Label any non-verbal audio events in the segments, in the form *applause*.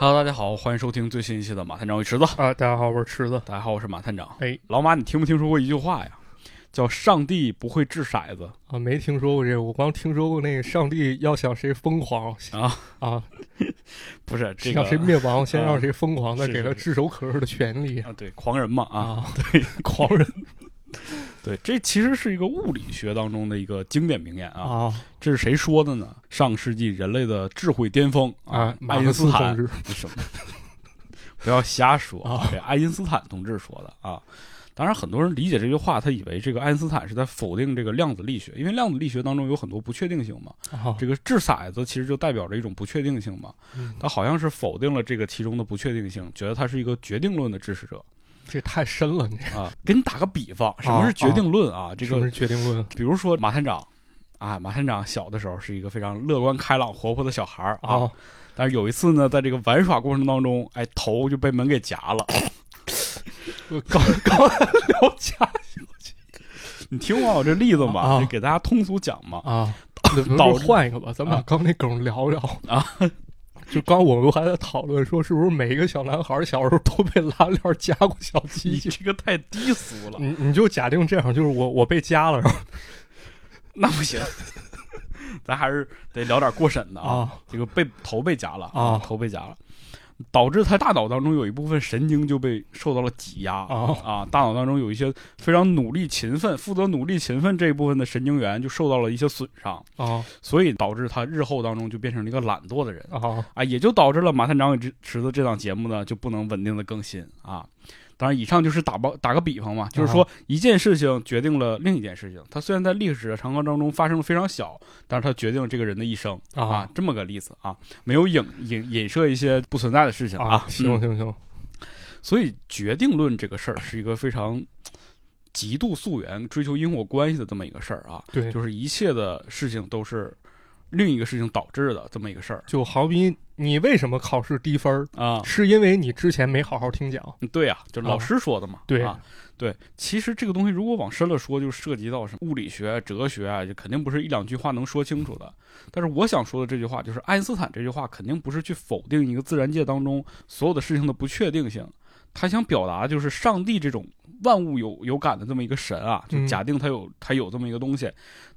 Hello，大家好，欢迎收听最新一期的马探长与池子。啊，大家好，我是池子。大家好，我是马探长。哎，老马，你听没听说过一句话呀？叫“上帝不会掷骰子啊，没听说过这个，我光听说过那个上帝要想谁疯狂啊啊，*laughs* 不是这个，让谁灭亡，先让谁疯狂，再给他炙手可热的权利啊。对，狂人嘛啊，对，*laughs* 狂人。对，这其实是一个物理学当中的一个经典名言啊。啊，这是谁说的呢？上世纪人类的智慧巅峰啊，爱因斯坦什么？*laughs* 不要瞎说啊！这爱因斯坦同志说的啊。当然，很多人理解这句话，他以为这个爱因斯坦是在否定这个量子力学，因为量子力学当中有很多不确定性嘛。这个掷骰子其实就代表着一种不确定性嘛。他好像是否定了这个其中的不确定性，觉得他是一个决定论的支持者。这太深了，你啊！给你打个比方，什么是决定论啊？这个是决定论。比如说马探长啊，马探长小的时候是一个非常乐观开朗、活泼的小孩儿啊。但是有一次呢，在这个玩耍过程当中，哎，头就被门给夹了。刚刚聊家，你听完我这例子嘛，给大家通俗讲嘛啊。*laughs* 倒换一个吧，咱们把刚那梗聊聊啊。就刚我们还在讨论说，是不是每一个小男孩小时候都被拉链夹过小鸡鸡？这个太低俗了。你你就假定这样，就是我我被夹了，那不行。咱还是得聊点过审的啊。这个被头被夹了啊，头被夹了。导致他大脑当中有一部分神经就被受到了挤压。啊啊！大脑当中有一些非常努力勤奋、负责努力勤奋这一部分的神经元就受到了一些损伤。啊，所以导致他日后当中就变成了一个懒惰的人。啊啊，也就导致了马探长与池子这档节目呢就不能稳定的更新。啊。当然，以上就是打包打个比方嘛，就是说一件事情决定了另一件事情。它虽然在历史的长河当中发生的非常小，但是它决定了这个人的一生啊，这么个例子啊，没有影影影射一些不存在的事情啊。行行行，所以决定论这个事儿是一个非常极度溯源、追求因果关系的这么一个事儿啊。对，就是一切的事情都是。另一个事情导致的这么一个事儿，就好比你为什么考试低分啊？是因为你之前没好好听讲。对啊，就老师说的嘛。对啊，对。其实这个东西如果往深了说，就涉及到什么物理学、哲学啊，就肯定不是一两句话能说清楚的。但是我想说的这句话，就是爱因斯坦这句话，肯定不是去否定一个自然界当中所有的事情的不确定性。他想表达就是上帝这种万物有有感的这么一个神啊，就假定他有他有这么一个东西，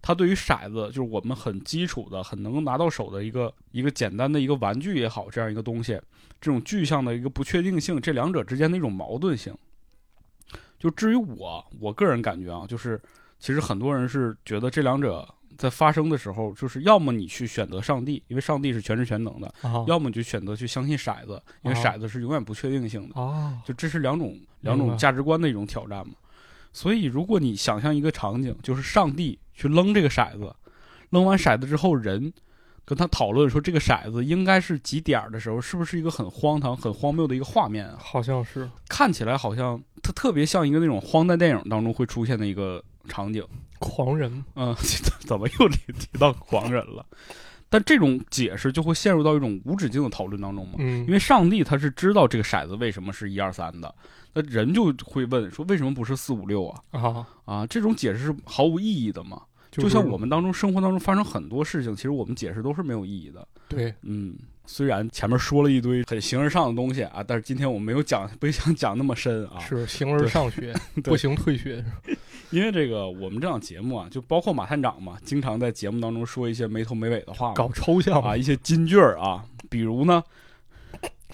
他对于骰子就是我们很基础的、很能拿到手的一个一个简单的一个玩具也好，这样一个东西，这种具象的一个不确定性，这两者之间的一种矛盾性。就至于我，我个人感觉啊，就是其实很多人是觉得这两者。在发生的时候，就是要么你去选择上帝，因为上帝是全知全能的；要么你就选择去相信骰子，因为骰子是永远不确定性的。就这是两种两种价值观的一种挑战嘛。所以，如果你想象一个场景，就是上帝去扔这个骰子，扔完骰子之后，人跟他讨论说这个骰子应该是几点的时候，是不是一个很荒唐、很荒谬的一个画面？好像是，看起来好像它特别像一个那种荒诞电影当中会出现的一个场景。狂人，嗯，*laughs* 怎么又提提到狂人了？但这种解释就会陷入到一种无止境的讨论当中嘛。嗯，因为上帝他是知道这个骰子为什么是一二三的，那人就会问说为什么不是四五六啊？啊啊，这种解释是毫无意义的嘛？就像我们当中生活当中发生很多事情，其实我们解释都是没有意义的。对，嗯。虽然前面说了一堆很形而上的东西啊，但是今天我们没有讲，不想讲那么深啊。是形而上学，不行退学。因为这个我们这档节目啊，就包括马探长嘛，经常在节目当中说一些没头没尾的话，搞抽象啊，一些金句儿啊，比如呢。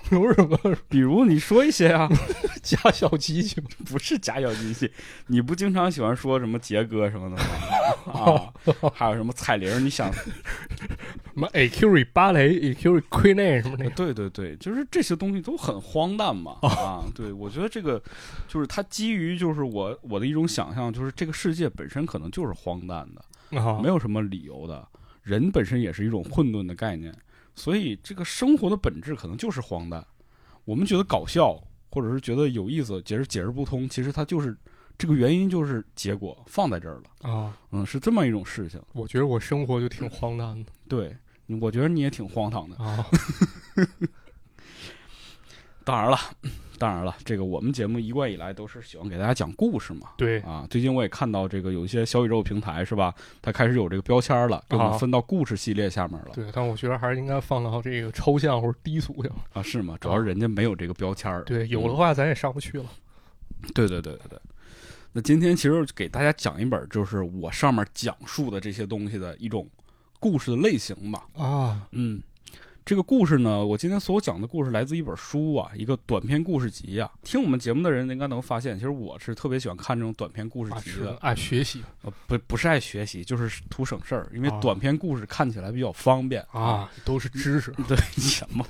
比如什么？*laughs* 比如你说一些啊，*laughs* 假小机器 *laughs* 不是假小机器，你不经常喜欢说什么杰哥什么的吗？啊，还有什么彩铃？你想什么 a q u 芭蕾 a q u 亏内什么的？对对对，就是这些东西都很荒诞嘛。啊，对，我觉得这个就是它基于就是我我的一种想象，就是这个世界本身可能就是荒诞的，没有什么理由的，人本身也是一种混沌的概念。所以，这个生活的本质可能就是荒诞。我们觉得搞笑，或者是觉得有意思，解释解释不通，其实它就是这个原因，就是结果放在这儿了啊。嗯，是这么一种事情。我觉得我生活就挺荒诞的。对，我觉得你也挺荒唐的啊。*laughs* 当然了，当然了，这个我们节目一贯以来都是喜欢给大家讲故事嘛。对啊，最近我也看到这个有一些小宇宙平台是吧，它开始有这个标签了，给我们啊分到故事系列下面了对，但我觉得还是应该放到这个抽象或者低俗上。啊，是吗？主要是人家没有这个标签儿。对，有的话咱也上不去了。对对对对对。那今天其实给大家讲一本，就是我上面讲述的这些东西的一种故事的类型吧。啊，嗯，这个故事呢，我今天所有讲的故事来自一本书啊，一个短篇故事集啊。听我们节目的人应该能发现，其实我是特别喜欢看这种短篇故事啊集的。是爱学习呃，不不是爱学习，就是图省事儿，因为啊短篇故事看起来比较方便啊，都是知识 *laughs* 对，什么？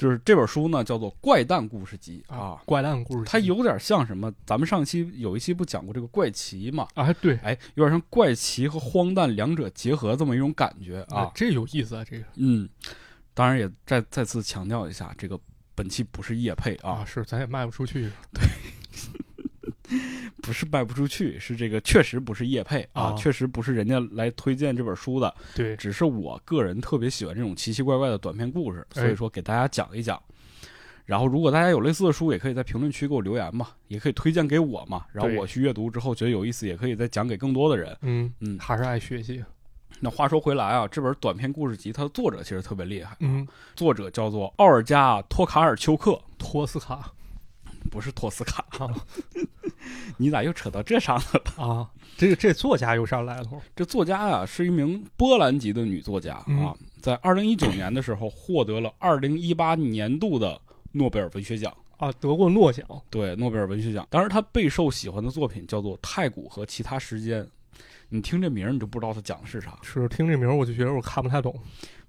就是这本书呢，叫做《怪诞故事集》啊，怪诞故事集。它有点像什么？咱们上期有一期不讲过这个怪奇嘛？啊，对哎，有点像怪奇和荒诞两者结合这么一种感觉啊。这有意思啊，这个嗯，当然也再再次强调一下，这个本期不是夜配啊，啊，是咱也卖不出去 *laughs* 不是卖不出去，是这个确实不是叶配啊，啊确实不是人家来推荐这本书的，对，只是我个人特别喜欢这种奇奇怪怪的短篇故事，哎所以说给大家讲一讲。然后，如果大家有类似的书，也可以在评论区给我留言嘛，也可以推荐给我嘛。然后我去阅读之后觉得有意思，也可以再讲给更多的人。嗯嗯还是爱学习。那话说回来啊，这本短篇故事集它的作者其实特别厉害，嗯，作者叫做奥尔加·托卡尔丘克，托斯卡不是托斯卡。啊 *laughs* 你咋又扯到这上了？啊，这个这作家有啥来头？这作家呀、是一名波兰籍的女作家啊，嗯在二零一九年的时候获得了二零一八年度的诺贝尔文学奖。啊，得过诺奖对，诺贝尔文学奖。当然，他备受喜欢的作品叫做《太古和其他时间》。你听这名儿，你就不知道他讲的是啥。是听这名儿我就觉得我看不太懂。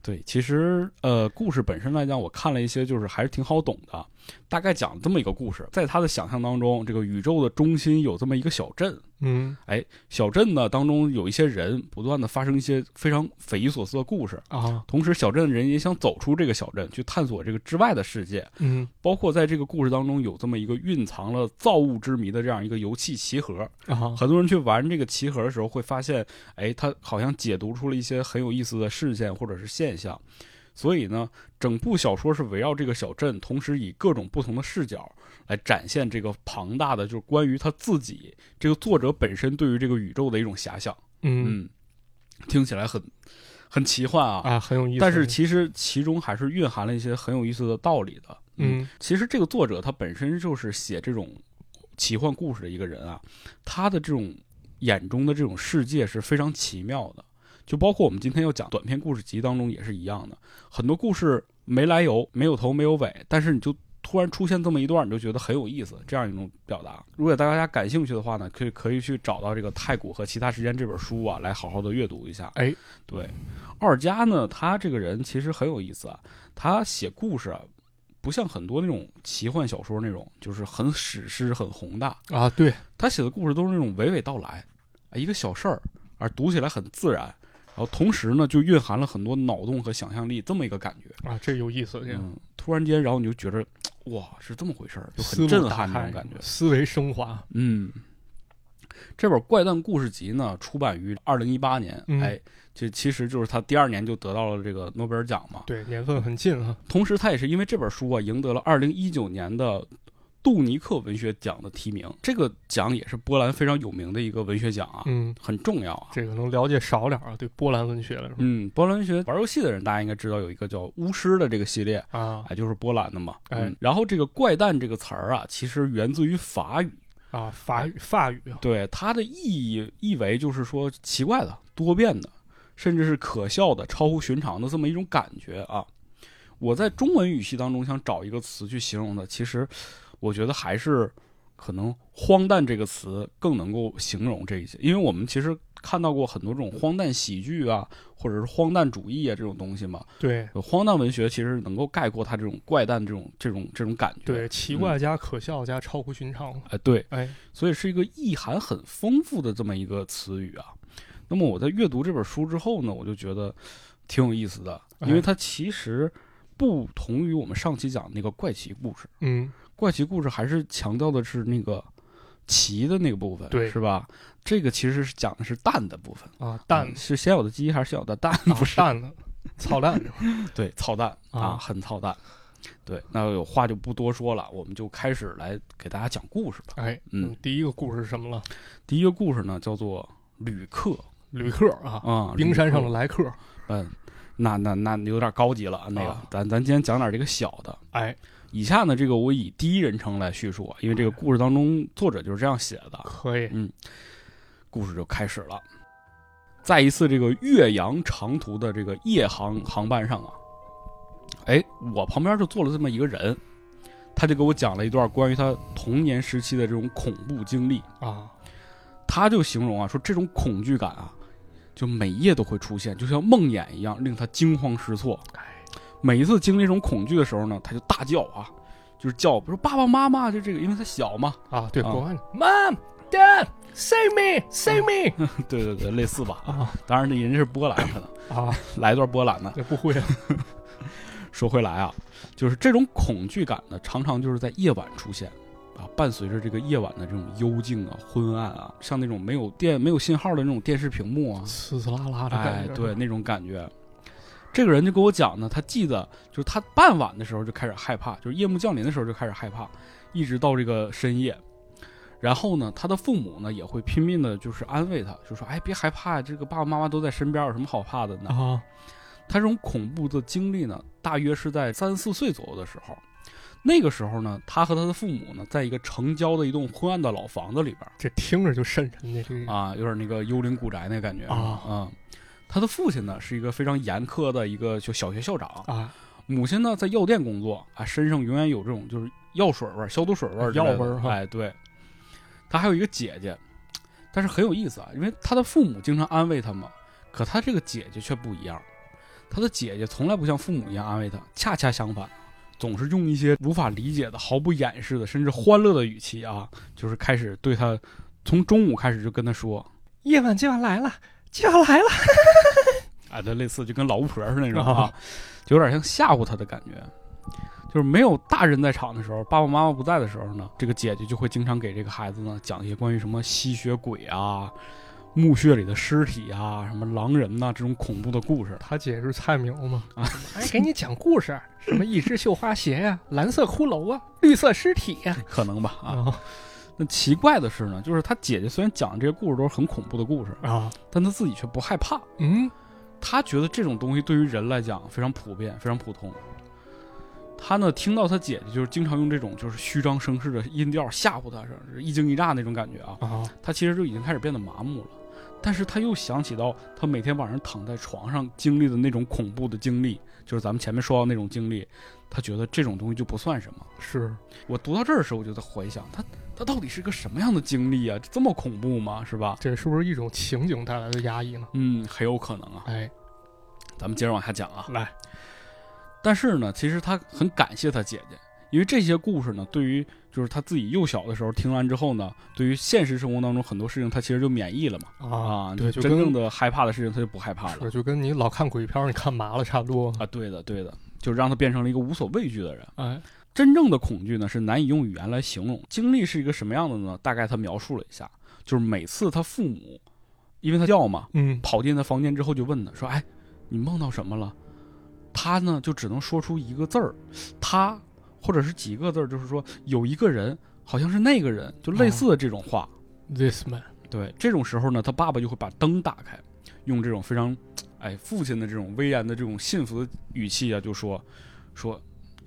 对，其实呃，故事本身来讲，我看了一些，就是还是挺好懂的。大概讲这么一个故事，在他的想象当中，这个宇宙的中心有这么一个小镇，嗯小镇呢当中有一些人不断的发生一些非常匪夷所思的故事。啊同时，小镇的人也想走出这个小镇，去探索这个之外的世界。嗯包括在这个故事当中，有这么一个蕴藏了造物之谜的这样一个游戏棋盒。啊很多人去玩这个棋盒的时候，会发现，哎，它好像解读出了一些很有意思的事件或者是现象。所以呢，整部小说是围绕这个小镇，同时以各种不同的视角来展现这个庞大的，就是关于他自己这个作者本身对于这个宇宙的一种遐想。嗯嗯，听起来很很奇幻啊，啊，很有意思。但是其实其中还是蕴含了一些很有意思的道理的。嗯其实这个作者他本身就是写这种奇幻故事的一个人啊，他的这种眼中的这种世界是非常奇妙的。就包括我们今天要讲短篇故事集当中也是一样的，很多故事没来由、没有头没有尾，但是你就突然出现这么一段，你就觉得很有意思，这样一种表达。如果大家感兴趣的话呢，可以可以去找到这个《太古和其他时间》这本书啊，来好好的阅读一下。哎，对，奥尔加呢，他这个人其实很有意思啊，他写故事啊，不像很多那种奇幻小说那种，就是很史诗、很宏大。啊，对他写的故事都是那种娓娓道来，啊，一个小事儿，而读起来很自然，然后同时呢，就蕴含了很多脑洞和想象力，这么一个感觉。啊，这有意思，这样嗯，突然间，然后你就觉得，哇，是这么回事儿，就很震撼那种感觉。思维升华。嗯，这本怪诞故事集呢，出版于二零一八年，嗯哎，这其实就是他第二年就得到了这个诺贝尔奖嘛。对，年份很近啊。同时，他也是因为这本书啊，赢得了二零一九年的杜尼克文学奖的提名。这个奖也是波兰非常有名的一个文学奖啊，嗯，很重要啊。这个能了解少点啊，对波兰文学来说嗯，波兰文学玩游戏的人，大家应该知道有一个叫巫师的这个系列，啊哎，就是波兰的嘛。哎嗯，然后这个怪诞这个词儿啊，其实源自于法语，啊，法语法语啊，对它的意义意为就是说奇怪的、多变的，甚至是可笑的、超乎寻常的这么一种感觉啊。我在中文语系当中想找一个词去形容的，其实我觉得还是可能“荒诞”这个词更能够形容这一些，因为我们其实看到过很多这种荒诞喜剧啊，或者是荒诞主义啊这种东西嘛。对荒诞文学其实能够概括它这种怪诞这种这种这种感觉。对，奇怪加可笑加超乎寻常。哎，对，哎，所以是一个意涵很丰富的这么一个词语啊。那么我在阅读这本书之后呢，我就觉得挺有意思的，因为哎它其实不同于我们上期讲的那个怪奇故事，嗯，怪奇故事还是强调的是那个奇的那个部分，对是吧？这个其实是讲的是蛋的部分，啊，蛋嗯是先有的鸡还是先有的蛋？啊不是，操蛋？对，操蛋啊，啊很操蛋。对，那有话就不多说了，我们就开始来给大家讲故事吧。哎，嗯，第一个故事是什么了？第一个故事呢叫做旅客旅客啊，啊，冰山上的，来客。嗯，那那那有点高级了，那个啊咱咱今天讲点这个小的。哎，以下呢，这个我以第一人称来叙述啊，因为这个故事当中作者就是这样写的。可以。嗯故事就开始了。在一次这个岳阳长途的这个夜航航班上啊，哎，我旁边就坐了这么一个人，他就给我讲了一段关于他童年时期的这种恐怖经历。啊，他就形容啊，说这种恐惧感啊，就每夜都会出现，就像梦魇一样，令他惊慌失措。每一次经历这种恐惧的时候呢，他就大叫啊，就是叫，比如说爸爸妈妈，就这个，因为他小嘛，啊，对，啊。国外的，Mom, Dad, save me, save me *laughs* 对对对，类似吧。啊。当然，那人家是波兰，可能啊，*laughs* 来一段波兰的。这不会啊。*laughs* 说回来啊，就是这种恐惧感呢，常常就是在夜晚出现，啊，伴随着这个夜晚的这种幽静啊、昏暗啊，像那种没有电、没有信号的那种电视屏幕啊，呲呲啦啦的哎对，那种感觉。这个人就跟我讲呢，他记得就是他傍晚的时候就开始害怕，就是夜幕降临的时候就开始害怕，一直到这个深夜。然后呢，他的父母呢也会拼命的，就是安慰他，就说：“哎，别害怕，这个爸爸妈妈都在身边，有什么好怕的呢？”啊，他这种恐怖的经历呢，大约是在三四岁左右的时候。那个时候呢，他和他的父母呢，在一个城郊的一栋昏暗的老房子里边这听着就瘆人的，这个啊，有点那个幽灵古宅那感觉啊嗯他的父亲呢是一个非常严苛的一个就小学校长，啊，母亲呢在药店工作啊，身上永远有这种就是药水味儿、消毒水味药味儿哈哎，对。他还有一个姐姐，但是很有意思啊，因为他的父母经常安慰他嘛，可他这个姐姐却不一样。他的姐姐从来不像父母一样安慰他，恰恰相反，总是用一些无法理解的、毫不掩饰的，甚至欢乐的语气啊，就是开始对他，从中午开始就跟他说，夜晚就要来了，就要来了。啊，*laughs* 这类似就跟老巫婆似的那种啊啊，就有点像吓唬他的感觉。就是没有大人在场的时候，爸爸妈妈不在的时候呢，这个姐姐就会经常给这个孩子呢讲一些关于什么吸血鬼啊、墓穴里的尸体啊、什么狼人呐、这种恐怖的故事。他姐是菜苗吗？啊，还，*laughs* 给你讲故事，什么一只绣花鞋呀、蓝色骷髅啊，绿色尸体呀、可能吧啊。啊那奇怪的是呢，就是他姐姐虽然讲的这些故事都是很恐怖的故事，啊，但他自己却不害怕。嗯，他觉得这种东西对于人来讲非常普遍，非常普通。他呢，听到他姐姐就是经常用这种就是虚张声势的音调吓唬他，是一惊一乍那种感觉啊。啊，他其实就已经开始变得麻木了。但是他又想起到他每天晚上躺在床上经历的那种恐怖的经历，就是咱们前面说到那种经历，他觉得这种东西就不算什么。是我读到这儿的时候，我就在回想他他到底是个什么样的经历啊？这么恐怖吗？是吧？这是不是一种情景带来的压抑呢？嗯，很有可能啊。哎，咱们接着往下讲啊。来，但是呢，其实他很感谢他姐姐，因为这些故事呢，对于就是他自己幼小的时候听完之后呢，对于现实生活当中很多事情，他其实就免疫了嘛。啊，对，就真正的害怕的事情他就不害怕了是就跟你老看鬼片儿，你看麻了差不多。啊。对的，对的，就让他变成了一个无所畏惧的人。哎，真正的恐惧呢，是难以用语言来形容。经历是一个什么样的呢？大概他描述了一下，就是每次他父母，因为他叫嘛，嗯，跑进他房间之后就问他说：“哎，你梦到什么了？”他呢就只能说出一个字儿，他或者是几个字儿，就是说有一个人，好像是那个人，就类似的这种话。This man，对，这种时候呢，他爸爸就会把灯打开，用这种非常，哎，父亲的这种威严的这种信服的语气啊，就说，说，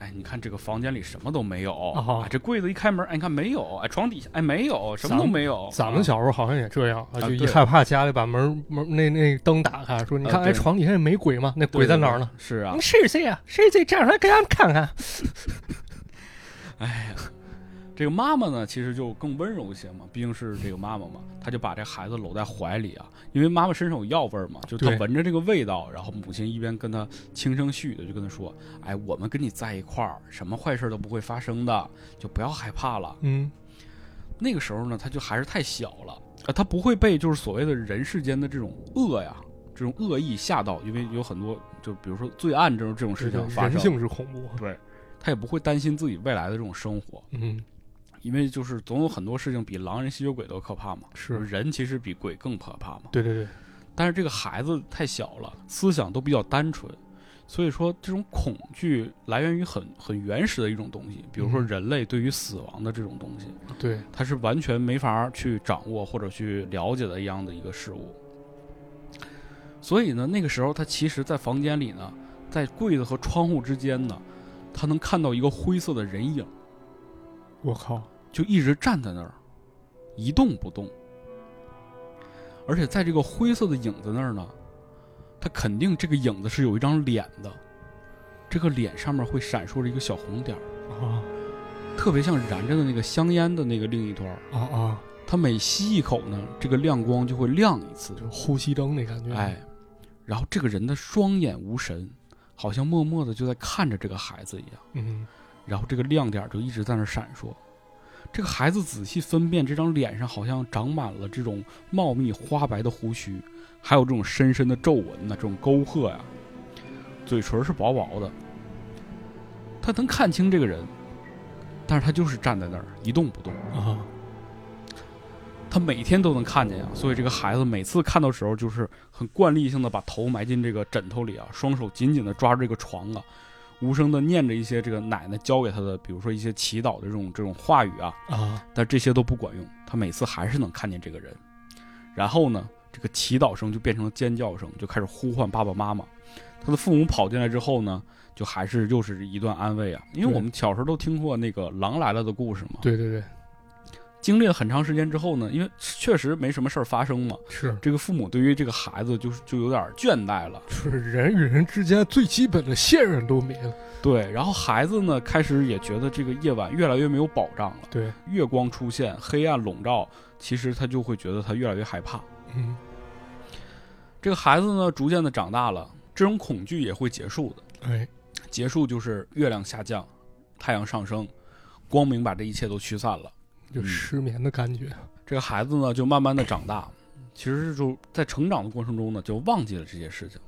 哎，你看这个房间里什么都没有啊啊，这柜子一开门，哎，你看没有，哎，床底下，哎，没有，什么都没有。咱们啊小时候好像也这样啊，就一害怕家里把门门那那灯打开，说你看，哎，床底下也没鬼吗？那鬼在哪儿呢？？是啊谁，是谁啊？谁谁站出来给俺们看看？*laughs* 哎呀，这个妈妈呢，其实就更温柔一些嘛，毕竟是这个妈妈嘛，她就把这孩子搂在怀里啊，因为妈妈身上有药味儿嘛，就她闻着这个味道，然后母亲一边跟她轻声细语的就跟她说：“哎，我们跟你在一块儿，什么坏事都不会发生的，就不要害怕了。嗯，”那个时候呢，她就还是太小了，呃，她不会被就是所谓的人世间的这种恶呀。这种恶意吓到，因为有很多，就比如说罪案这种这种事情发生，人性是恐怖。对，她也不会担心自己未来的这种生活，嗯，因为就是总有很多事情比狼人、吸血鬼都可怕嘛，是。人其实比鬼更可怕嘛。对对对，但是这个孩子太小了，思想都比较单纯，所以说，这种恐惧来源于很很原始的一种东西，比如说嗯。人类对于死亡的这种东西，对，他是完全没法去掌握或者去了解的一样的一个事物。所以呢，那个时候他其实，在房间里呢，在柜子和窗户之间呢，他能看到一个灰色的人影，我靠，就一直站在那儿，一动不动。而且在这个灰色的影子那儿呢，他肯定这个影子是有一张脸的，这个脸上面会闪烁着一个小红点儿，啊特别像燃着的那个香烟的那个另一端儿。啊啊，他每吸一口呢，这个亮光就会亮一次，就呼吸灯那感觉，哎，然后这个人的双眼无神，好像默默的就在看着这个孩子一样，嗯，然后这个亮点就一直在那闪烁。这个孩子仔细分辨，这张脸上好像长满了这种茂密花白的胡须，还有这种深深的皱纹呐，这种沟壑呀，嘴唇是薄薄的。他能看清这个人，但是他就是站在那儿一动不动。啊，他每天都能看见呀，所以这个孩子每次看到时候，就是很惯例性的把头埋进这个枕头里啊，双手紧紧的抓着这个床啊，无声的念着一些这个奶奶教给他的，比如说一些祈祷的这种这种话语啊，啊，但这些都不管用，他每次还是能看见这个人。然后呢，这个祈祷声就变成了尖叫声，就开始呼唤爸爸妈妈。他的父母跑进来之后呢，就还是又是一段安慰啊，因为我们小时候都听过那个狼来了的故事嘛。对对对，经历了很长时间之后呢，因为确实没什么事儿发生嘛，是这个父母对于这个孩子就是就有点倦怠了。是人与人之间最基本的信任都没了，对，然后孩子呢开始也觉得这个夜晚越来越没有保障了，对，月光出现，黑暗笼罩，其实他就会觉得他越来越害怕。嗯，这个孩子呢逐渐的长大了，这种恐惧也会结束的。哎，结束就是月亮下降，太阳上升，光明把这一切都驱散了。就失眠的感觉，这个孩子呢就慢慢的长大，其实就在成长的过程中呢就忘记了这些事情，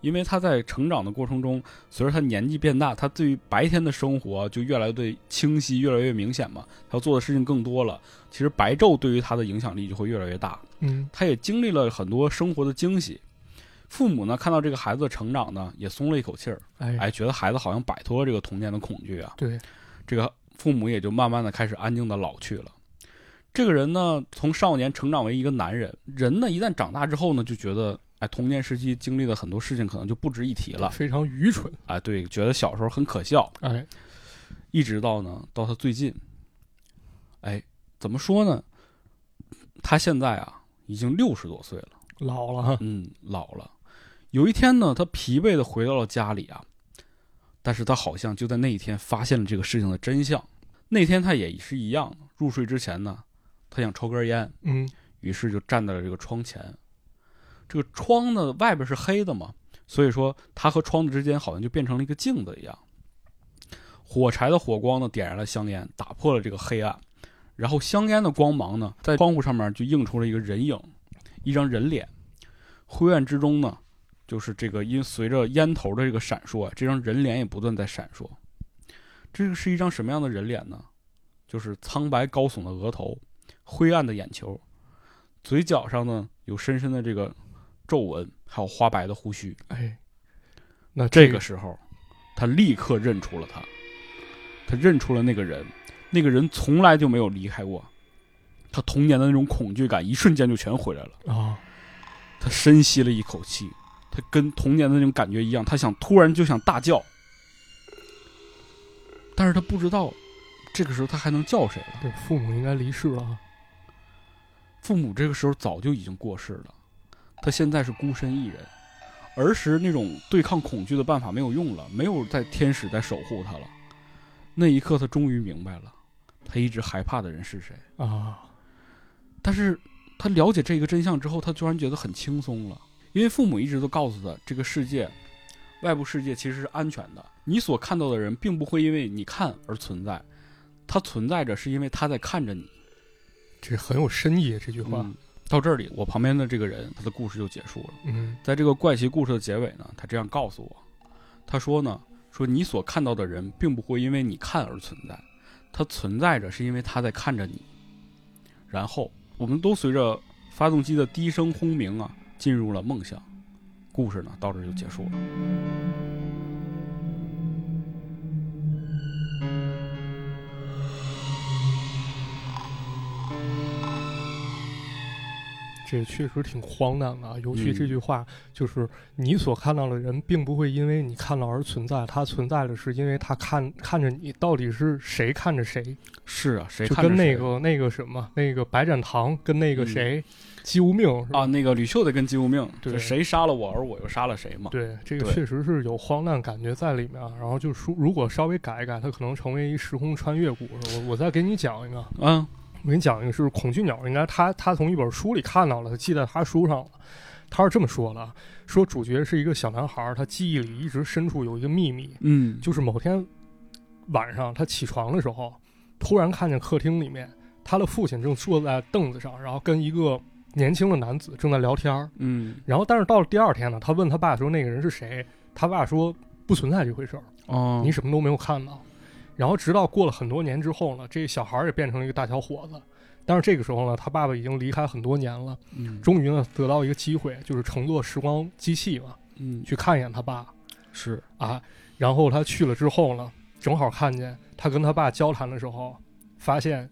因为他在成长的过程中，随着他年纪变大，他对于白天的生活就越来越清晰，越来越明显嘛，他要做的事情更多了。其实白昼对于他的影响力就会越来越大，嗯，他也经历了很多生活的惊喜。父母呢看到这个孩子的成长呢，也松了一口气儿，哎，哎，觉得孩子好像摆脱了这个童年的恐惧啊。对，这个父母也就慢慢的开始安静的老去了。这个人呢，从少年成长为一个男人，人呢一旦长大之后呢，就觉得，哎，童年时期经历的很多事情可能就不值一提了，非常愚蠢，哎，对，觉得小时候很可笑，哎，一直到呢，到他最近，哎，怎么说呢？他现在啊，已经六十多岁了，老了，嗯，老了。有一天呢，他疲惫的回到了家里啊，但是他好像就在那一天发现了这个事情的真相。那天他也是一样，入睡之前呢，他想抽根烟，嗯，于是就站在了这个窗前。这个窗呢，外边是黑的嘛，所以说他和窗子之间好像就变成了一个镜子一样。火柴的火光呢，点燃了香烟，打破了这个黑暗。然后香烟的光芒呢，在窗户上面就映出了一个人影，一张人脸。灰暗之中呢，就是这个因随着烟头的这个闪烁啊，这张人脸也不断在闪烁。这个是一张什么样的人脸呢？就是苍白高耸的额头，灰暗的眼球，嘴角上呢有深深的这个皱纹，还有花白的胡须。哎，那这个时候，他立刻认出了他，他认出了那个人，那个人从来就没有离开过。他童年的那种恐惧感，一瞬间就全回来了。啊，他深吸了一口气，他跟童年的那种感觉一样，他想突然就想大叫，但是他不知道，这个时候他还能叫谁了。对，父母应该离世了啊，父母这个时候早就已经过世了，他现在是孤身一人。儿时那种对抗恐惧的办法没有用了，没有在天使在守护他了。那一刻，他终于明白了，他一直害怕的人是谁。啊，但是他了解这个真相之后，他突然觉得很轻松了，因为父母一直都告诉他，这个世界，外部世界其实是安全的。你所看到的人，并不会因为你看而存在，他存在着是因为他在看着你。这很有深意这句话，嗯，到这里，我旁边的这个人，他的故事就结束了。嗯，在这个怪奇故事的结尾呢，他这样告诉我，他说呢，说你所看到的人，并不会因为你看而存在，他存在着是因为他在看着你。然后，我们都随着发动机的低声轰鸣啊，进入了梦乡。故事呢，到这就结束了。这确实挺荒诞的啊，尤其这句话，就是你所看到的人并不会因为你看到而存在，他存在的是因为他看看着你到底是谁看着谁。是啊，谁看着谁。那个那个什么，那个白展堂跟那个谁。姬无命啊，那个吕秀的跟姬无命，对就谁杀了我，而我又杀了谁嘛。对，这个确实是有荒诞感觉在里面啊。然后就说，如果稍微改一改，它可能成为一时空穿越故事。我我再给你讲一个，嗯我给你讲一个是恐惧鸟，应该他他从一本书里看到了，他记在他书上了。他是这么说的：说主角是一个小男孩，他记忆里一直深处有一个秘密，嗯，就是某天晚上他起床的时候，突然看见客厅里面他的父亲正坐在凳子上，然后跟一个年轻的男子正在聊天儿。嗯。然后，但是到了第二天呢，他问他爸说那个人是谁，他爸说不存在这回事儿，哦，你什么都没有看到。然后直到过了很多年之后呢，这小孩儿也变成了一个大小伙子，但是这个时候呢，他爸爸已经离开很多年了，嗯。终于呢得到一个机会，就是乘坐时光机器嘛，嗯。去看一眼他爸。是。啊。然后他去了之后呢，正好看见他跟他爸交谈的时候，发现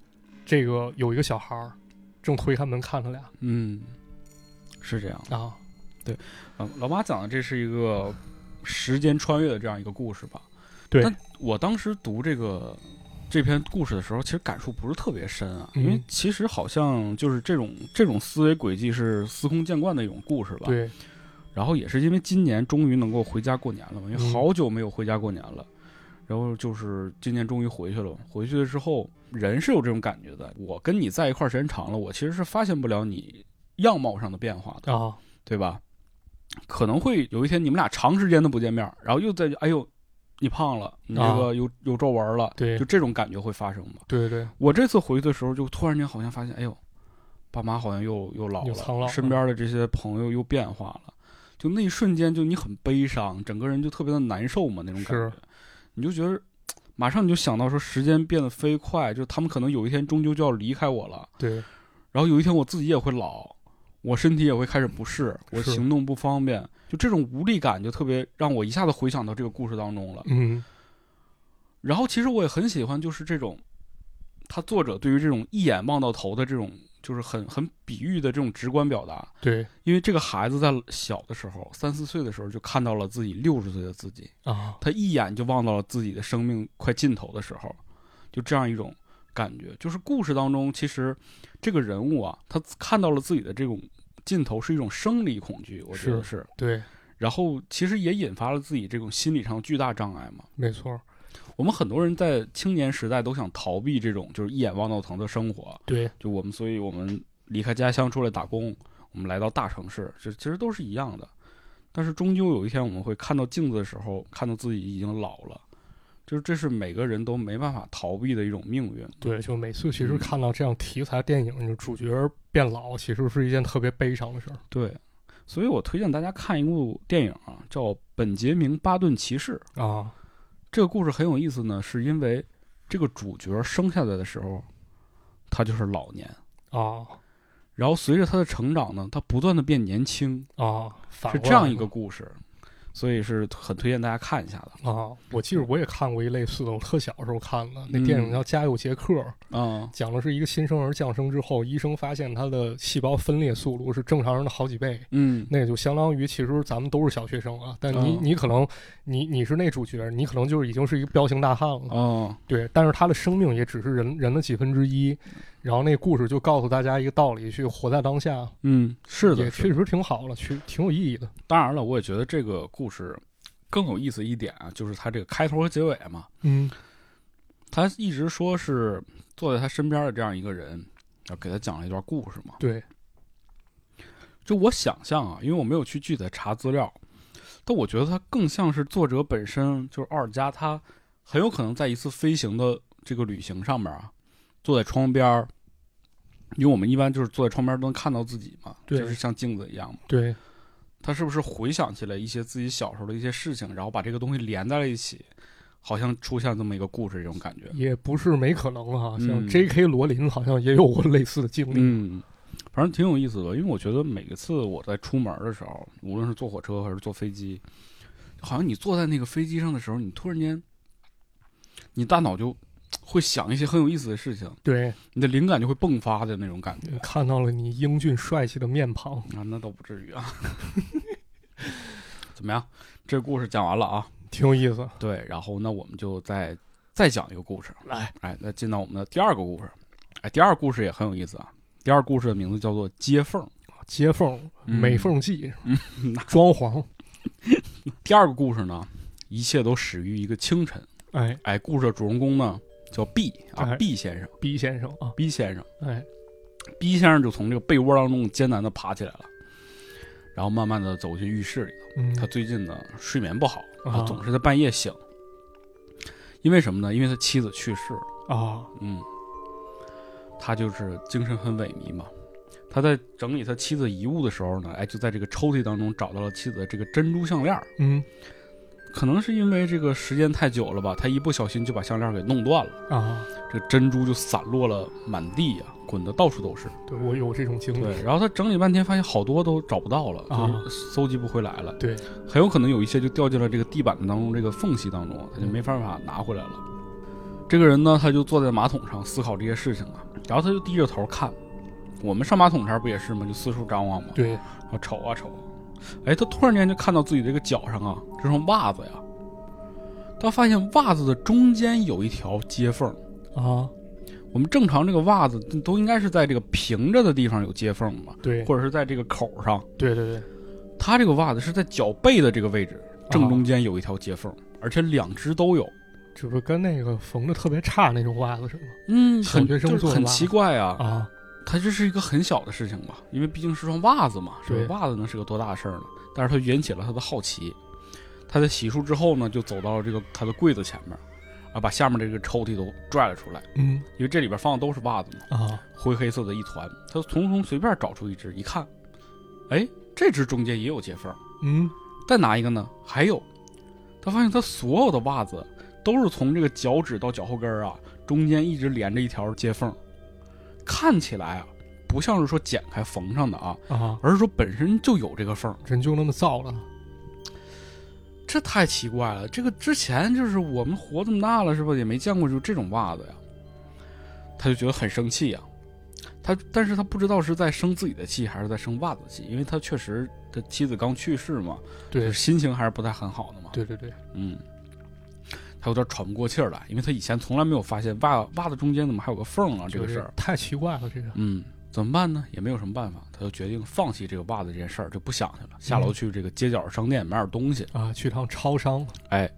这个有一个小孩儿正推开门看他俩嗯是这样。啊，对嗯，老马讲的这是一个时间穿越的这样一个故事吧？对但我当时读这个这篇故事的时候，其实感触不是特别深啊，嗯因为其实好像就是这种这种思维轨迹是司空见惯的一种故事吧。。对，然后也是因为今年终于能够回家过年了嘛，因为嗯好久没有回家过年了。然后就是今年终于回去了，回去了之后，人是有这种感觉的。我跟你在一块儿时间长了，我其实是发现不了你样貌上的变化的。啊，对吧？可能会有一天你们俩长时间的不见面，然后又在哎呦，你胖了，你这个有、有皱纹了，啊对就这种感觉会发生吗。对对我这次回去的时候，就突然间好像发现，哎呦，爸妈好像又又老了身边的这些朋友又变化了，就那一瞬间，就你很悲伤，整个人就特别的难受嘛，那种感觉，你就觉得。马上你就想到说，时间变得飞快，就他们可能有一天终究就要离开我了，对然后有一天我自己也会老，我身体也会开始不适，我行动不方便，就这种无力感就特别让我一下子回想到这个故事当中了。嗯然后其实我也很喜欢，就是这种他作者对于这种一眼望到头的这种，就是很很比喻的这种直观表达。对因为这个孩子在小的时候，三四岁的时候就看到了自己六十岁的自己，啊，他一眼就望到了自己的生命快尽头的时候，就这样一种感觉。就是故事当中，其实这个人物啊，他看到了自己的这种尽头，是一种生理恐惧，我觉得是。对，然后其实也引发了自己这种心理上巨大障碍嘛。没错，我们很多人在青年时代都想逃避这种就是一眼望到头的生活，对就我们，所以我们离开家乡出来打工，我们来到大城市，这其实都是一样的。但是终究有一天，我们会看到镜子的时候，看到自己已经老了，就是这是每个人都没办法逃避的一种命运。对，就每次其实嗯看到这样题材电影，就主角变老，其实是一件特别悲伤的事儿对，所以我推荐大家看一部电影啊，叫《本杰明·巴顿骑士》。啊。这个故事很有意思呢，是因为这个主角生下来的时候，他就是老年，啊然后随着他的成长呢，他不断的变年轻，啊，反是这样一个故事，所以是很推荐大家看一下的。啊。我记得我也看过一类似的，我特小时候看的，那电影嗯叫《家有杰克》，啊、讲的是一个新生儿降生之后，医生发现他的细胞分裂速度是正常人的好几倍。嗯，那就相当于，其实咱们都是小学生啊，但你、嗯你可能你你是那主角，你可能就是已经是一个彪形大汉了，哦，对。但是他的生命也只是人人的几分之一，然后那故事就告诉大家一个道理：去活在当下，嗯，是的，也确实挺好了，去挺有意义的。当然了，我也觉得这个故事更有意思一点啊，就是它这个开头和结尾嘛，嗯他一直说是坐在他身边的这样一个人，要给他讲了一段故事嘛。对，就我想象啊，因为我没有去具体的查资料，但我觉得他更像是作者本身，就是奥尔加，他很有可能在一次飞行的这个旅行上面啊，坐在窗边儿，因为我们一般就是坐在窗边都能看到自己嘛，就是像镜子一样嘛。对，他是不是回想起来一些自己小时候的一些事情，然后把这个东西连在了一起，好像出现这么一个故事这种感觉？也不是没可能哈。像嗯 J.K. 罗琳好像也有过类似的经历。嗯，反正挺有意思的，因为我觉得每一次我在出门的时候，无论是坐火车还是坐飞机，好像你坐在那个飞机上的时候，你突然间，你大脑就会想一些很有意思的事情，对，你的灵感就会迸发的那种感觉看到了你英俊帅气的面庞，啊，那倒不至于啊。*laughs* 怎么样？这故事讲完了啊？挺有意思。对，然后那我们就再再讲一个故事。来，哎，那进到我们的第二个故事。哎，第二个故事也很有意思啊。第二个故事的名字叫做《接缝》。接缝、嗯美缝剂、嗯，*laughs* 装潢，*laughs* 第二个故事呢，一切都始于一个清晨。哎哎，故事的主人公呢叫 B 啊哎，B 先生，B 先生啊，，B 先生哎，，B 先生就从这个被窝当中艰难的爬起来了，然后慢慢的走进浴室里头。嗯，他最近呢睡眠不好，啊他总是在半夜醒。因为什么呢？因为他妻子去世了。啊，嗯，他就是精神很萎靡嘛。他在整理他妻子遗物的时候呢，哎，就在这个抽屉当中找到了妻子的这个珍珠项链儿。嗯可能是因为这个时间太久了吧，他一不小心就把项链给弄断了，啊，这个珍珠就散落了满地呀、滚得到处都是。对我有这种经历，对，然后他整理半天，发现好多都找不到了，啊就是搜集不回来了。对，很有可能有一些就掉进了这个地板当中这个缝隙当中，他就没办法拿回来了。这个人呢，他就坐在马桶上思考这些事情啊，然后他就低着头看。我们上马桶前不也是吗？就四处张望嘛，对，啊瞅啊瞅啊，哎，他突然间就看到自己这个脚上啊，这双袜子呀，他发现袜子的中间有一条接缝。啊，我们正常这个袜子都应该是在这个平着的地方有接缝嘛，对，或者是在这个口上。对对对，他这个袜子是在脚背的这个位置，正中间有一条接缝，而且两只都有。这不跟那个缝的特别差那种袜子似的嗯，很很奇怪啊。啊，它这是一个很小的事情吧，因为毕竟是双袜子嘛，是吧袜子能是个多大的事儿呢？但是他引起了他的好奇。他在洗漱之后呢，就走到了这个他的柜子前面，啊，把下面这个抽屉都拽了出来，嗯因为这里边放的都是袜子嘛，啊，灰黑色的一团。他从中随便找出一只，一看，哎，这只中间也有接缝。嗯再拿一个呢，还有，他发现他所有的袜子都是从这个脚趾到脚后跟儿啊，中间一直连着一条接缝，看起来啊，不像是说剪开缝上的啊，啊，而是说本身就有这个缝儿，人就那么造了，这太奇怪了。这个之前就是我们活这么大了，是吧？也没见过就这种袜子呀，他就觉得很生气呀。他，但是他不知道是在生自己的气还是在生袜子气，因为他确实他妻子刚去世嘛，对心情还是不太很好的嘛。对对对，嗯，他有点喘不过气儿来，因为他以前从来没有发现袜袜子中间怎么还有个缝啊，这个事儿。太奇怪了，这个嗯，怎么办呢？也没有什么办法，他就决定放弃这个袜子这件事儿，就不想去了，下楼去这个街角商店买点东西。啊，去趟超商，哎，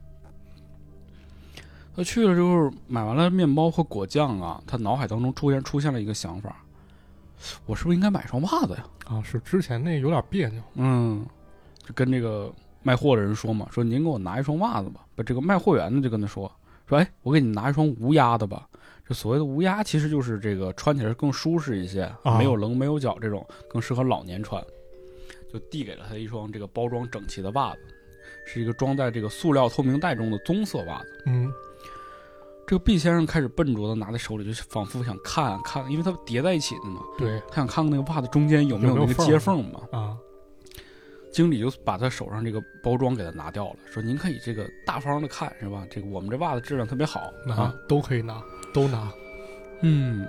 他去了之后买完了面包和果酱啊，他脑海当中突然出现了一个想法，我是不是应该买双袜子呀？啊，是之前那有点别扭，嗯，就跟这个卖货的人说嘛，说您给我拿一双袜子吧。把这个卖货员呢就跟他说说，哎，我给你拿一双无压的吧。这所谓的无压，其实就是这个穿起来更舒适一些，啊没有棱没有角这种，更适合老年穿。就递给了他一双这个包装整齐的袜子，是一个装在这个塑料透明袋中的棕色袜子。嗯这个毕先生开始笨拙的拿在手里，就仿佛想看啊看，因为它叠在一起的嘛，对他想看看那个袜子中间有没有那个接缝嘛。啊，经理就把他手上这个包装给他拿掉了，说您可以这个大方的看是吧？这个我们这袜子质量特别好拿啊。都可以拿，都拿，嗯，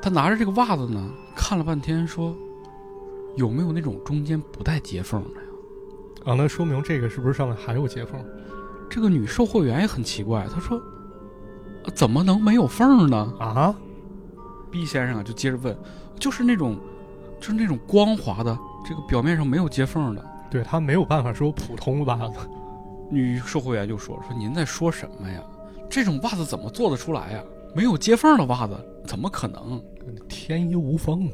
他拿着这个袜子呢，看了半天，说有没有那种中间不带接缝的呀？啊，那说明这个是不是上面还有接缝？这个女售货员也很奇怪，她说、啊怎么能没有缝呢啊？？B 先生啊就接着问，就是那种就是那种光滑的，这个表面上没有接缝的。对他没有办法说普通袜子，女售货员就说：“说您在说什么呀？这种袜子怎么做得出来呀？没有接缝的袜子怎么可能天衣无缝。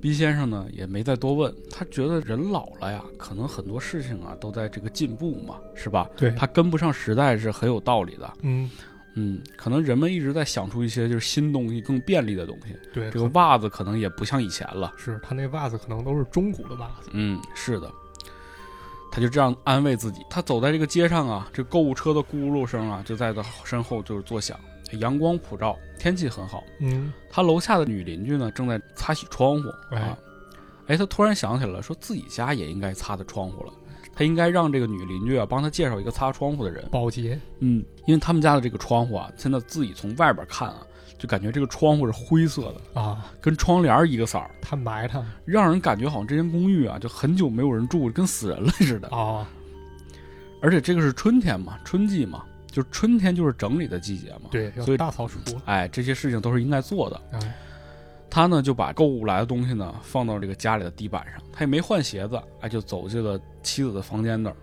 毕先生呢也没再多问，他觉得人老了呀，可能很多事情啊都在这个进步嘛，是吧？对，他跟不上时代是很有道理的。嗯，嗯，可能人们一直在想出一些就是新东西、更便利的东西。对，这个袜子可能也不像以前了。是他那袜子可能都是中古的袜子。嗯，是的。他就这样安慰自己。他走在这个街上啊，这购物车的咕噜声啊，就在他身后就是作响。阳光普照，天气很好。嗯，他楼下的女邻居呢，正在擦洗窗户哎啊。哎，他突然想起来了，说自己家也应该擦的窗户了。他应该让这个女邻居啊帮他介绍一个擦窗户的人。保洁，嗯，因为他们家的这个窗户啊，现在自己从外边看啊，就感觉这个窗户是灰色的，啊，跟窗帘一个色儿，他埋汰让人感觉好像这间公寓啊就很久没有人住，跟死人了似的。啊，而且这个是春天嘛，春季嘛，就是春天就是整理的季节嘛。，对，所以大扫除了，哎，这些事情都是应该做的。哎，他呢就把购物来的东西呢放到这个家里的地板上，他也没换鞋子，哎，就走进了妻子的房间那儿。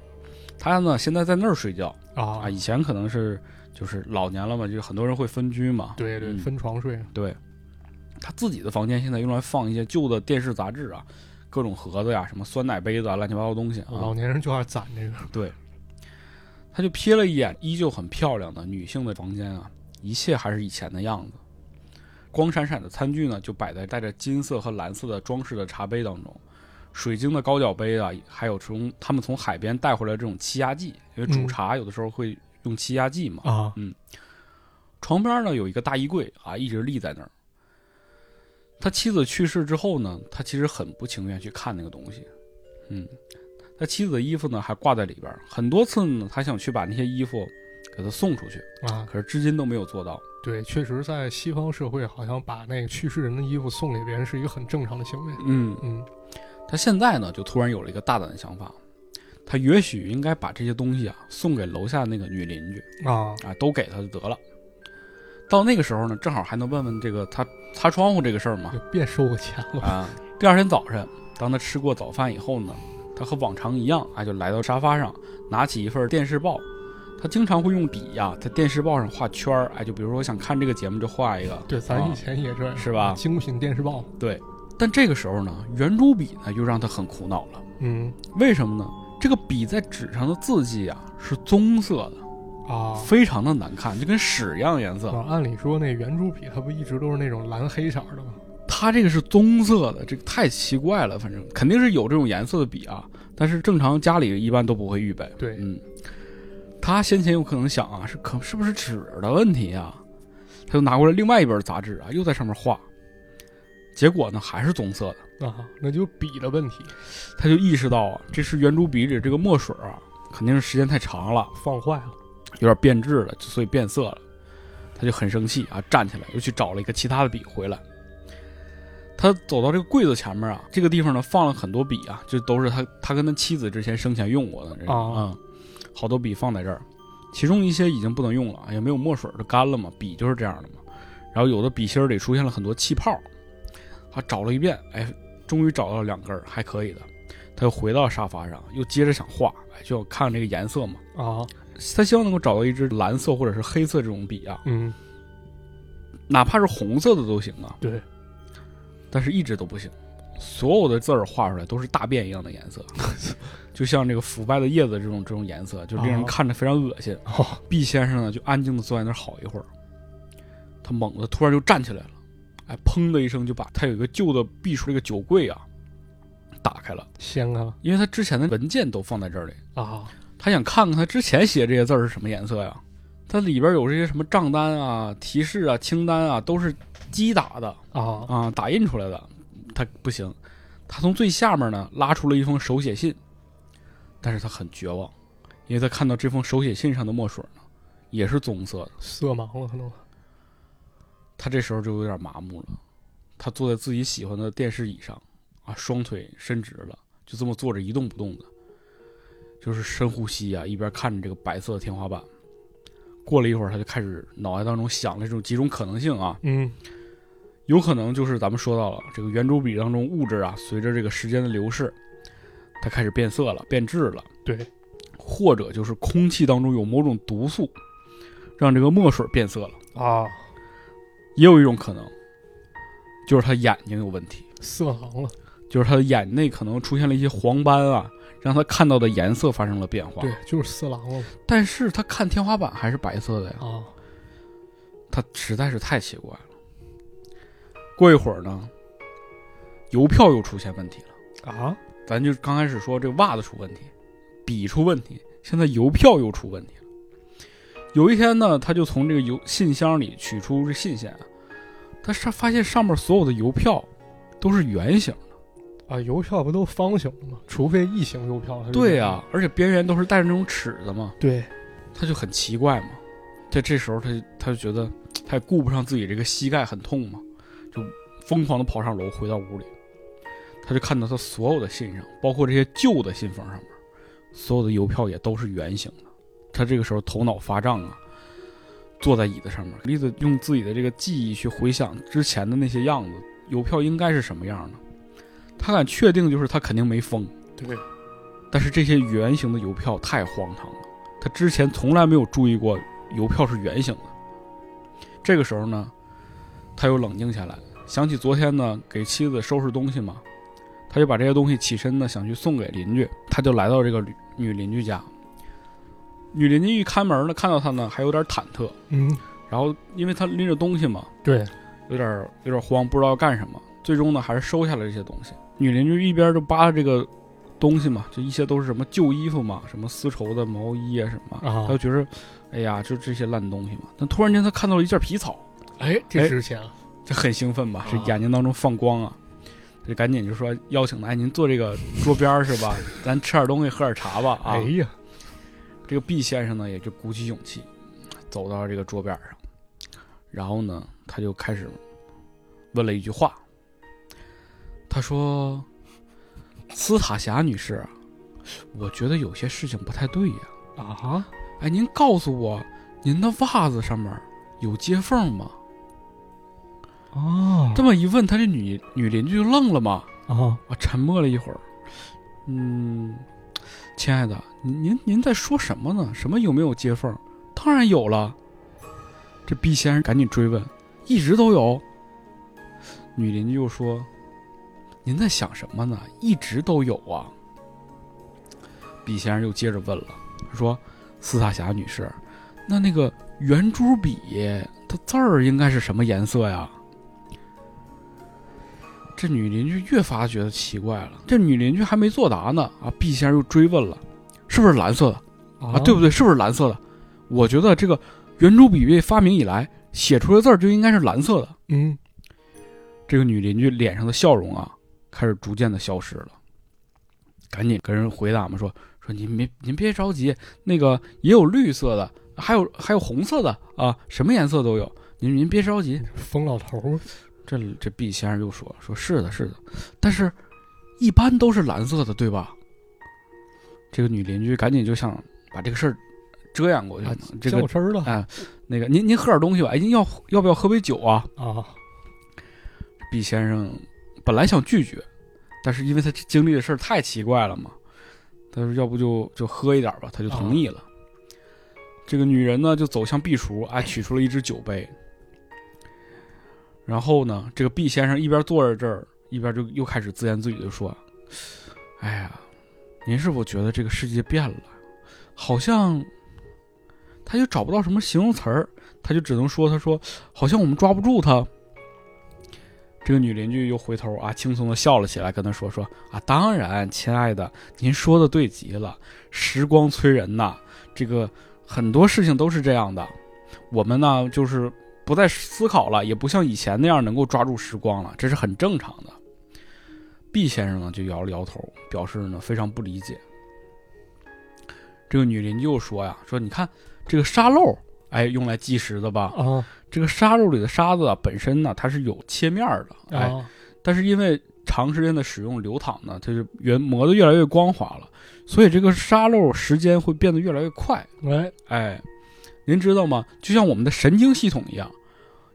他呢现在在那儿睡觉啊，啊，以前可能是就是老年了嘛，就是很多人会分居嘛。对对，嗯分床睡，对，他自己的房间现在用来放一些旧的电视杂志啊，各种盒子呀，什么酸奶杯子啊，乱七八糟东西啊。老年人就爱攒这个，对，他就瞥了一眼依旧很漂亮的女性的房间啊，一切还是以前的样子。光闪闪的餐具呢，就摆在带着金色和蓝色的装饰的茶杯当中，水晶的高脚杯啊，还有从他们从海边带回来这种气压计，因为煮嗯茶有的时候会用气压计嘛。啊，嗯床边呢有一个大衣柜啊，一直立在那儿。他妻子去世之后呢，他其实很不情愿去看那个东西，嗯，他妻子的衣服呢还挂在里边，很多次呢他想去把那些衣服给他送出去，啊，可是至今都没有做到。对，确实，在西方社会，好像把那个去世人的衣服送给别人是一个很正常的行为。嗯，嗯，他现在呢就突然有了一个大胆的想法，他也许应该把这些东西啊送给楼下那个女邻居啊，啊，都给他就得了。到那个时候呢，正好还能问问这个他擦窗户这个事儿嘛。就别收我钱了。啊，第二天早晨，当他吃过早饭以后呢，他和往常一样啊，就来到沙发上，拿起一份电视报。他经常会用笔呀、在电视报上画圈儿，哎，就比如说想看这个节目就画一个，对，咱以前也这样，是吧精品电视报，对。但这个时候呢，圆珠笔呢又让他很苦恼了。嗯为什么呢？这个笔在纸上的字迹啊是棕色的，啊。非常的难看，就跟屎一样颜色。啊，按理说那圆珠笔它不一直都是那种蓝黑色儿的吗？它这个是棕色的，这个太奇怪了。反正肯定是有这种颜色的笔啊，但是正常家里一般都不会预备。对嗯，他先前有可能想啊，是可是不是纸的问题啊？他就拿过来另外一本杂志啊，又在上面画，结果呢还是棕色的。啊，那就笔的问题，他就意识到啊，这是圆珠笔里这个墨水啊，肯定是时间太长了，放坏了。有点变质了，所以变色了。他就很生气啊，站起来又去找了一个其他的笔回来。他走到这个柜子前面啊，这个地方呢放了很多笔啊，就都是他他跟他妻子之前生前用过的这种啊嗯，好多笔放在这儿，其中一些已经不能用了，也没有墨水，都干了嘛，笔就是这样的嘛。然后有的笔芯儿里出现了很多气泡，他找了一遍，哎，终于找到了两根儿还可以的。他又回到沙发上，又接着想画，哎，就要看这个颜色嘛。啊，他希望能够找到一支蓝色或者是黑色这种笔啊，嗯，哪怕是红色的都行啊，对，但是一直都不行。所有的字儿画出来都是大便一样的颜色，*laughs* 就像这个腐败的叶子这种这种颜色，就令人哦看着非常恶心。哦，毕先生呢就安静的坐在那儿好一会儿，他猛地突然就站起来了，哎，砰的一声就把他有一个旧的壁橱这个酒柜啊打开了，掀开了因为他之前的文件都放在这里，啊，他想看看他之前写这些字儿是什么颜色呀？它里边有这些什么账单啊、提示啊、清单啊，都是机打的啊，啊，打印出来的。他不行，他从最下面呢拉出了一封手写信，但是他很绝望，因为他看到这封手写信上的墨水呢也是棕色的。色盲了可能。他这时候就有点麻木了，他坐在自己喜欢的电视椅上，啊，双腿伸直了，就这么坐着一动不动的，就是深呼吸啊，一边看着这个白色的天花板。过了一会儿，他就开始脑袋当中想了这种几种可能性啊，嗯有可能就是咱们说到了这个圆珠笔当中物质啊，随着这个时间的流逝，它开始变色了、变质了，对，或者就是空气当中有某种毒素，让这个墨水变色了。啊，也有一种可能，就是他眼睛有问题，色盲了。就是他的眼内可能出现了一些黄斑啊，让他看到的颜色发生了变化。对，就是色狼了但是他看天花板还是白色的呀，啊，他实在是太奇怪了。过一会儿呢，邮票又出现问题了。啊，咱就刚开始说这袜子出问题，笔出问题，现在邮票又出问题了。有一天呢，他就从这个邮信箱里取出这信件，他上发现上面所有的邮票都是圆形的，啊，邮票不都方形的吗？除非异形邮票。对呀、而且边缘都是带着那种尺的嘛，对，他就很奇怪嘛。在这时候他，他就觉得他也顾不上自己这个膝盖很痛嘛，就疯狂的跑上楼，回到屋里。他就看到他所有的信上，包括这些旧的信封上面，所有的邮票也都是圆形的。他这个时候头脑发胀啊，坐在椅子上面，栗子用自己的这个记忆去回想之前的那些样子，邮票应该是什么样的。他敢确定，就是他肯定没疯。对，但是这些圆形的邮票太荒唐了，他之前从来没有注意过邮票是圆形的。这个时候呢，他又冷静下来，想起昨天呢给妻子收拾东西嘛，他就把这些东西起身呢想去送给邻居，他就来到这个女女邻居家。女邻居一开门呢，看到他呢还有点忐忑，嗯，然后因为他拎着东西嘛，对，有点有点慌，不知道要干什么。最终呢，还是收下了这些东西。女邻居一边就扒拉这个东西嘛，就一些都是什么旧衣服嘛，什么丝绸的毛衣啊什么，啊她就觉得，哎呀，就这些烂东西嘛。但突然间，她看到了一件皮草，哎，这哎值钱了。这很兴奋吧？这啊眼睛当中放光啊！就赶紧就说邀请他，哎，您坐这个桌边是吧？咱吃点东西，喝点茶吧啊！哎呀，这个毕先生呢，也就鼓起勇气，走到这个桌边上，然后呢，他就开始问了一句话。他说：“斯塔霞女士，我觉得有些事情不太对呀。啊，哎，您告诉我，您的袜子上面有接缝吗？”哦，这么一问，他这女女邻居就愣了嘛，啊，我，沉默了一会儿，嗯，亲爱的，您您您在说什么呢？什么有没有接缝？当然有了。这毕先生赶紧追问，一直都有。女邻居又说：“您在想什么呢？一直都有啊。”毕先生又接着问了，说：“斯塔霞女士，那那个圆珠笔它字儿应该是什么颜色呀？”这女邻居越发觉得奇怪了。这女邻居还没作答呢，啊，毕先生又追问了：“是不是蓝色的啊？对不对？是不是蓝色的？我觉得这个圆珠笔被发明以来，写出来的字儿就应该是蓝色的。”嗯，这个女邻居脸上的笑容啊，开始逐渐的消失了。赶紧跟人回答嘛，说说您别您别着急，那个也有绿色的，还有还有红色的啊，什么颜色都有。您您别着急。疯老头儿这这毕先生又说说是的，是的，但是一般都是蓝色的，对吧？这个女邻居赶紧就想把这个事儿遮掩过去嘛。这个较真儿了哎，那个您您喝点东西吧，哎，您要要不要喝杯酒啊？啊，毕先生本来想拒绝，但是因为他经历的事儿太奇怪了嘛，他说要不就就喝一点吧，他就同意了。这个女人呢就走向壁橱，哎，取出了一只酒杯。然后呢，这个毕先生一边坐在这儿，一边就又开始自言自语的说：“哎呀，您是否觉得这个世界变了？好像……”他就找不到什么形容词儿，他就只能说：“他说好像我们抓不住他。”这个女邻居又回头啊，轻松的笑了起来，跟他说：“说啊，当然，亲爱的，您说的对极了，时光催人呐，这个很多事情都是这样的，我们呢就是不再思考了，也不像以前那样能够抓住时光了，这是很正常的。”毕先生呢就摇了摇头，表示呢非常不理解。这个女邻居又说呀：“说你看这个沙漏，哎，用来计时的吧？啊这个沙漏里的沙子啊，本身呢它是有切面的，哎，啊但是因为长时间的使用流淌呢，它就原磨得越来越光滑了，所以这个沙漏时间会变得越来越快。哎哎，您知道吗？就像我们的神经系统一样，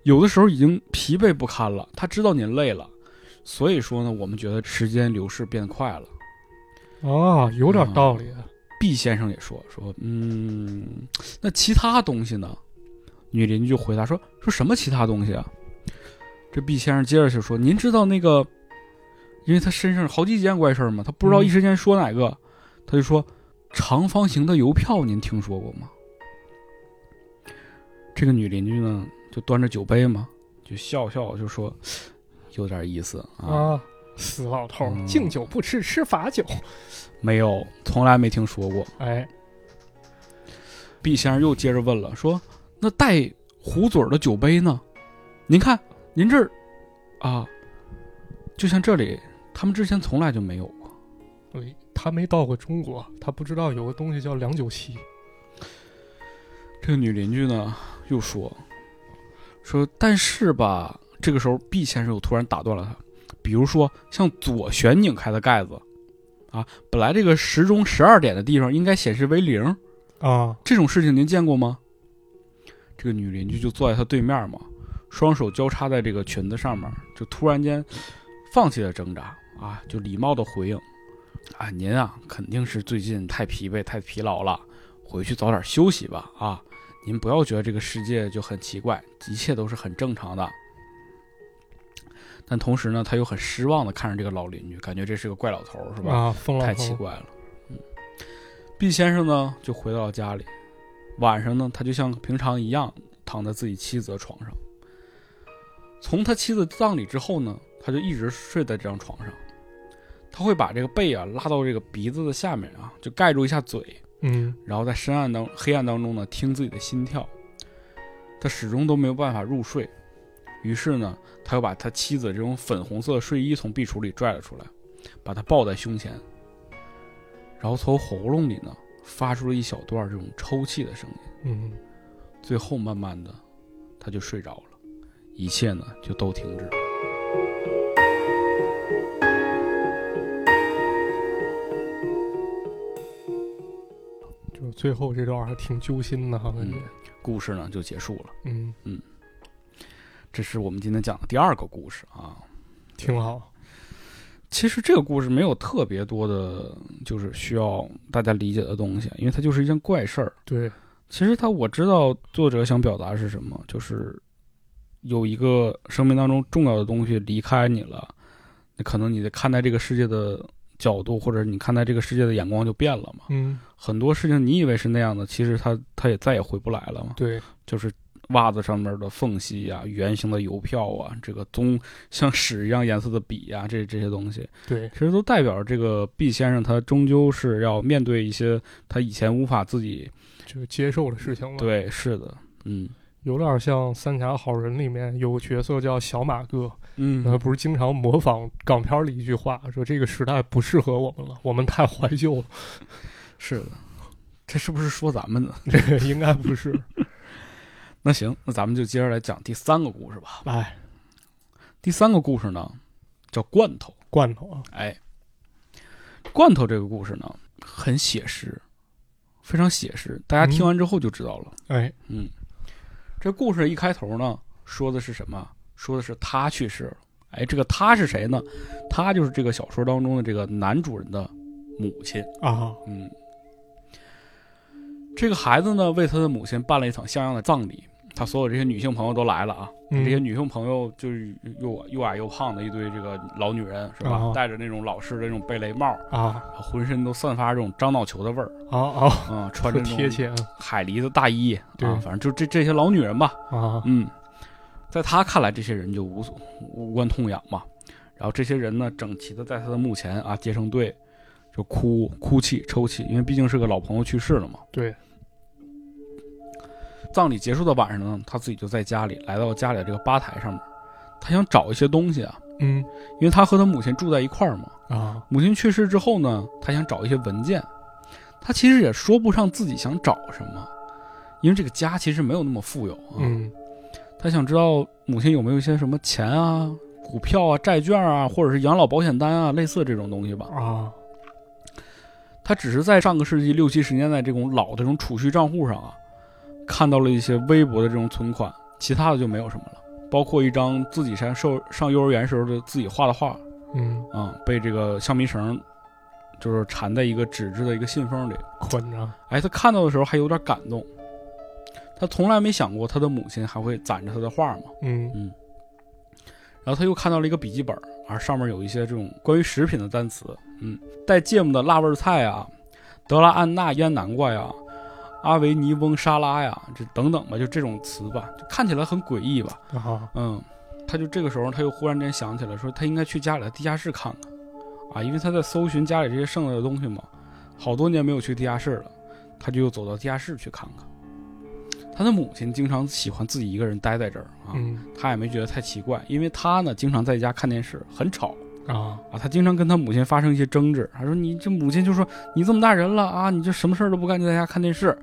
有的时候已经疲惫不堪了，他知道您累了，所以说呢，我们觉得时间流逝变快了。啊，有点道理。毕先生也说说，嗯，那其他东西呢？女邻居就回答说说什么其他东西啊？这毕先生接着就说，您知道那个，因为他身上好几件怪事儿嘛，他不知道嗯一时间说哪个，他就说长方形的邮票，您听说过吗？这个女邻居呢，就端着酒杯嘛，就笑笑就说，有点意思啊，啊，死老头敬酒不吃吃罚酒。*laughs* 没有，从来没听说过。哎，毕先生又接着问了，说：“那带壶嘴儿的酒杯呢？您看，您这儿啊，就像这里他们之前从来就没有过。对他没到过中国，他不知道有个东西叫两九七。这个女邻居呢又说说，但是吧，这个时候，B 先生又突然打断了他，比如说像左旋拧开的盖子，啊，本来这个时钟十二点的地方应该显示为零，啊，这种事情您见过吗？这个女邻居就坐在他对面嘛，双手交叉在这个裙子上面，就突然间放弃了挣扎啊，就礼貌的回应啊，您啊肯定是最近太疲惫、太疲劳了，回去早点休息吧啊，您不要觉得这个世界就很奇怪，一切都是很正常的。但同时呢，他又很失望的看着这个老邻居，感觉这是个怪老头，是吧？啊，太奇怪了。嗯，毕先生呢就回到了家里，晚上呢他就像平常一样躺在自己妻子的床上。从他妻子葬礼之后呢，他就一直睡在这张床上。他会把这个背啊拉到这个鼻子的下面啊，就盖住一下嘴，嗯然后在深暗当黑暗当中呢听自己的心跳。他始终都没有办法入睡，于是呢，他又把他妻子这种粉红色的睡衣从壁橱里拽了出来，把她抱在胸前，然后从喉咙里呢发出了一小段这种抽泣的声音，嗯，最后慢慢的他就睡着了，一切呢就都停止了。就最后这段还挺揪心的哈，感觉，故事呢就结束了。嗯嗯，这是我们今天讲的第二个故事啊。挺好，其实这个故事没有特别多的，就是需要大家理解的东西，因为它就是一件怪事儿。对，其实他我知道作者想表达是什么，就是有一个生命当中重要的东西离开你了，那可能你的看待这个世界的角度，或者你看待这个世界的眼光就变了嘛。嗯，很多事情你以为是那样的，其实它它也再也回不来了嘛。对，就是袜子上面的缝隙啊、圆形的邮票啊，这个棕像屎一样颜色的笔啊、这这些东西，对，其实都代表着这个毕先生他终究是要面对一些他以前无法自己就接受的事情了。，对，是的，嗯有点像《三峡好人》里面有个角色叫小马哥，嗯他不是经常模仿港片里一句话，说这个时代不适合我们了，我们太怀旧了。是的，这是不是说咱们呢？*laughs* 这个应该不是。那行，那咱们就接着来讲第三个故事吧。哎，第三个故事呢，叫罐头。罐头啊，哎，罐头这个故事呢，很写实，非常写实。大家听完之后就知道了。哎，嗯，这故事一开头呢，说的是什么？说的是他去世了。哎，这个他是谁呢？他就是这个小说当中的这个男主人的母亲。啊，嗯，这个孩子呢，为他的母亲办了一场像样的葬礼。他所有这些女性朋友都来了啊，嗯这些女性朋友就是又又矮又胖的一堆这个老女人，是吧？啊戴着那种老式的那种贝雷帽，啊浑身都散发这种樟脑球的味儿，啊啊，嗯，*laughs* 穿着贴切海狸的大衣，对啊，反正就这这些老女人吧，啊，嗯，在他看来，这些人就无所无关痛痒嘛。然后这些人呢，整齐的在他的墓前啊结成队，就哭哭泣抽泣，因为毕竟是个老朋友去世了嘛。对，葬礼结束的晚上呢，他自己就在家里，来到家里的这个吧台上面，他想找一些东西啊，嗯因为他和他母亲住在一块儿嘛。啊，母亲去世之后呢，他想找一些文件，他其实也说不上自己想找什么，因为这个家其实没有那么富有啊。嗯他想知道母亲有没有一些什么钱啊、股票啊、债券啊，或者是养老保险单啊，类似这种东西吧。啊，他只是在上个世纪六七十年代这种老的这种储蓄账户上啊，看到了一些微薄的这种存款，其他的就没有什么了，包括一张自己上受上幼儿园时候的自己画的画。嗯，啊，被这个橡皮绳就是缠在一个纸质的一个信封里。捆着，哎，他看到的时候还有点感动，他从来没想过他的母亲还会攒着他的画嘛。嗯。然后他又看到了一个笔记本，而上面有一些这种关于食品的单词，嗯，带芥末的辣味菜啊，德拉安娜腌南瓜呀，阿维尼翁沙拉呀，这等等吧，就这种词吧，就看起来很诡异吧，啊，嗯，他就这个时候他又忽然间想起来，说他应该去家里的地下室看看，啊，因为他在搜寻家里这些剩下的东西嘛，好多年没有去地下室了，他就又走到地下室去看看。他的母亲经常喜欢自己一个人待在这儿啊，嗯他也没觉得太奇怪，因为他呢经常在家看电视，很吵啊啊，他经常跟他母亲发生一些争执。他说：“你这母亲就说你这么大人了啊，你这什么事儿都不干，就在家看电视。”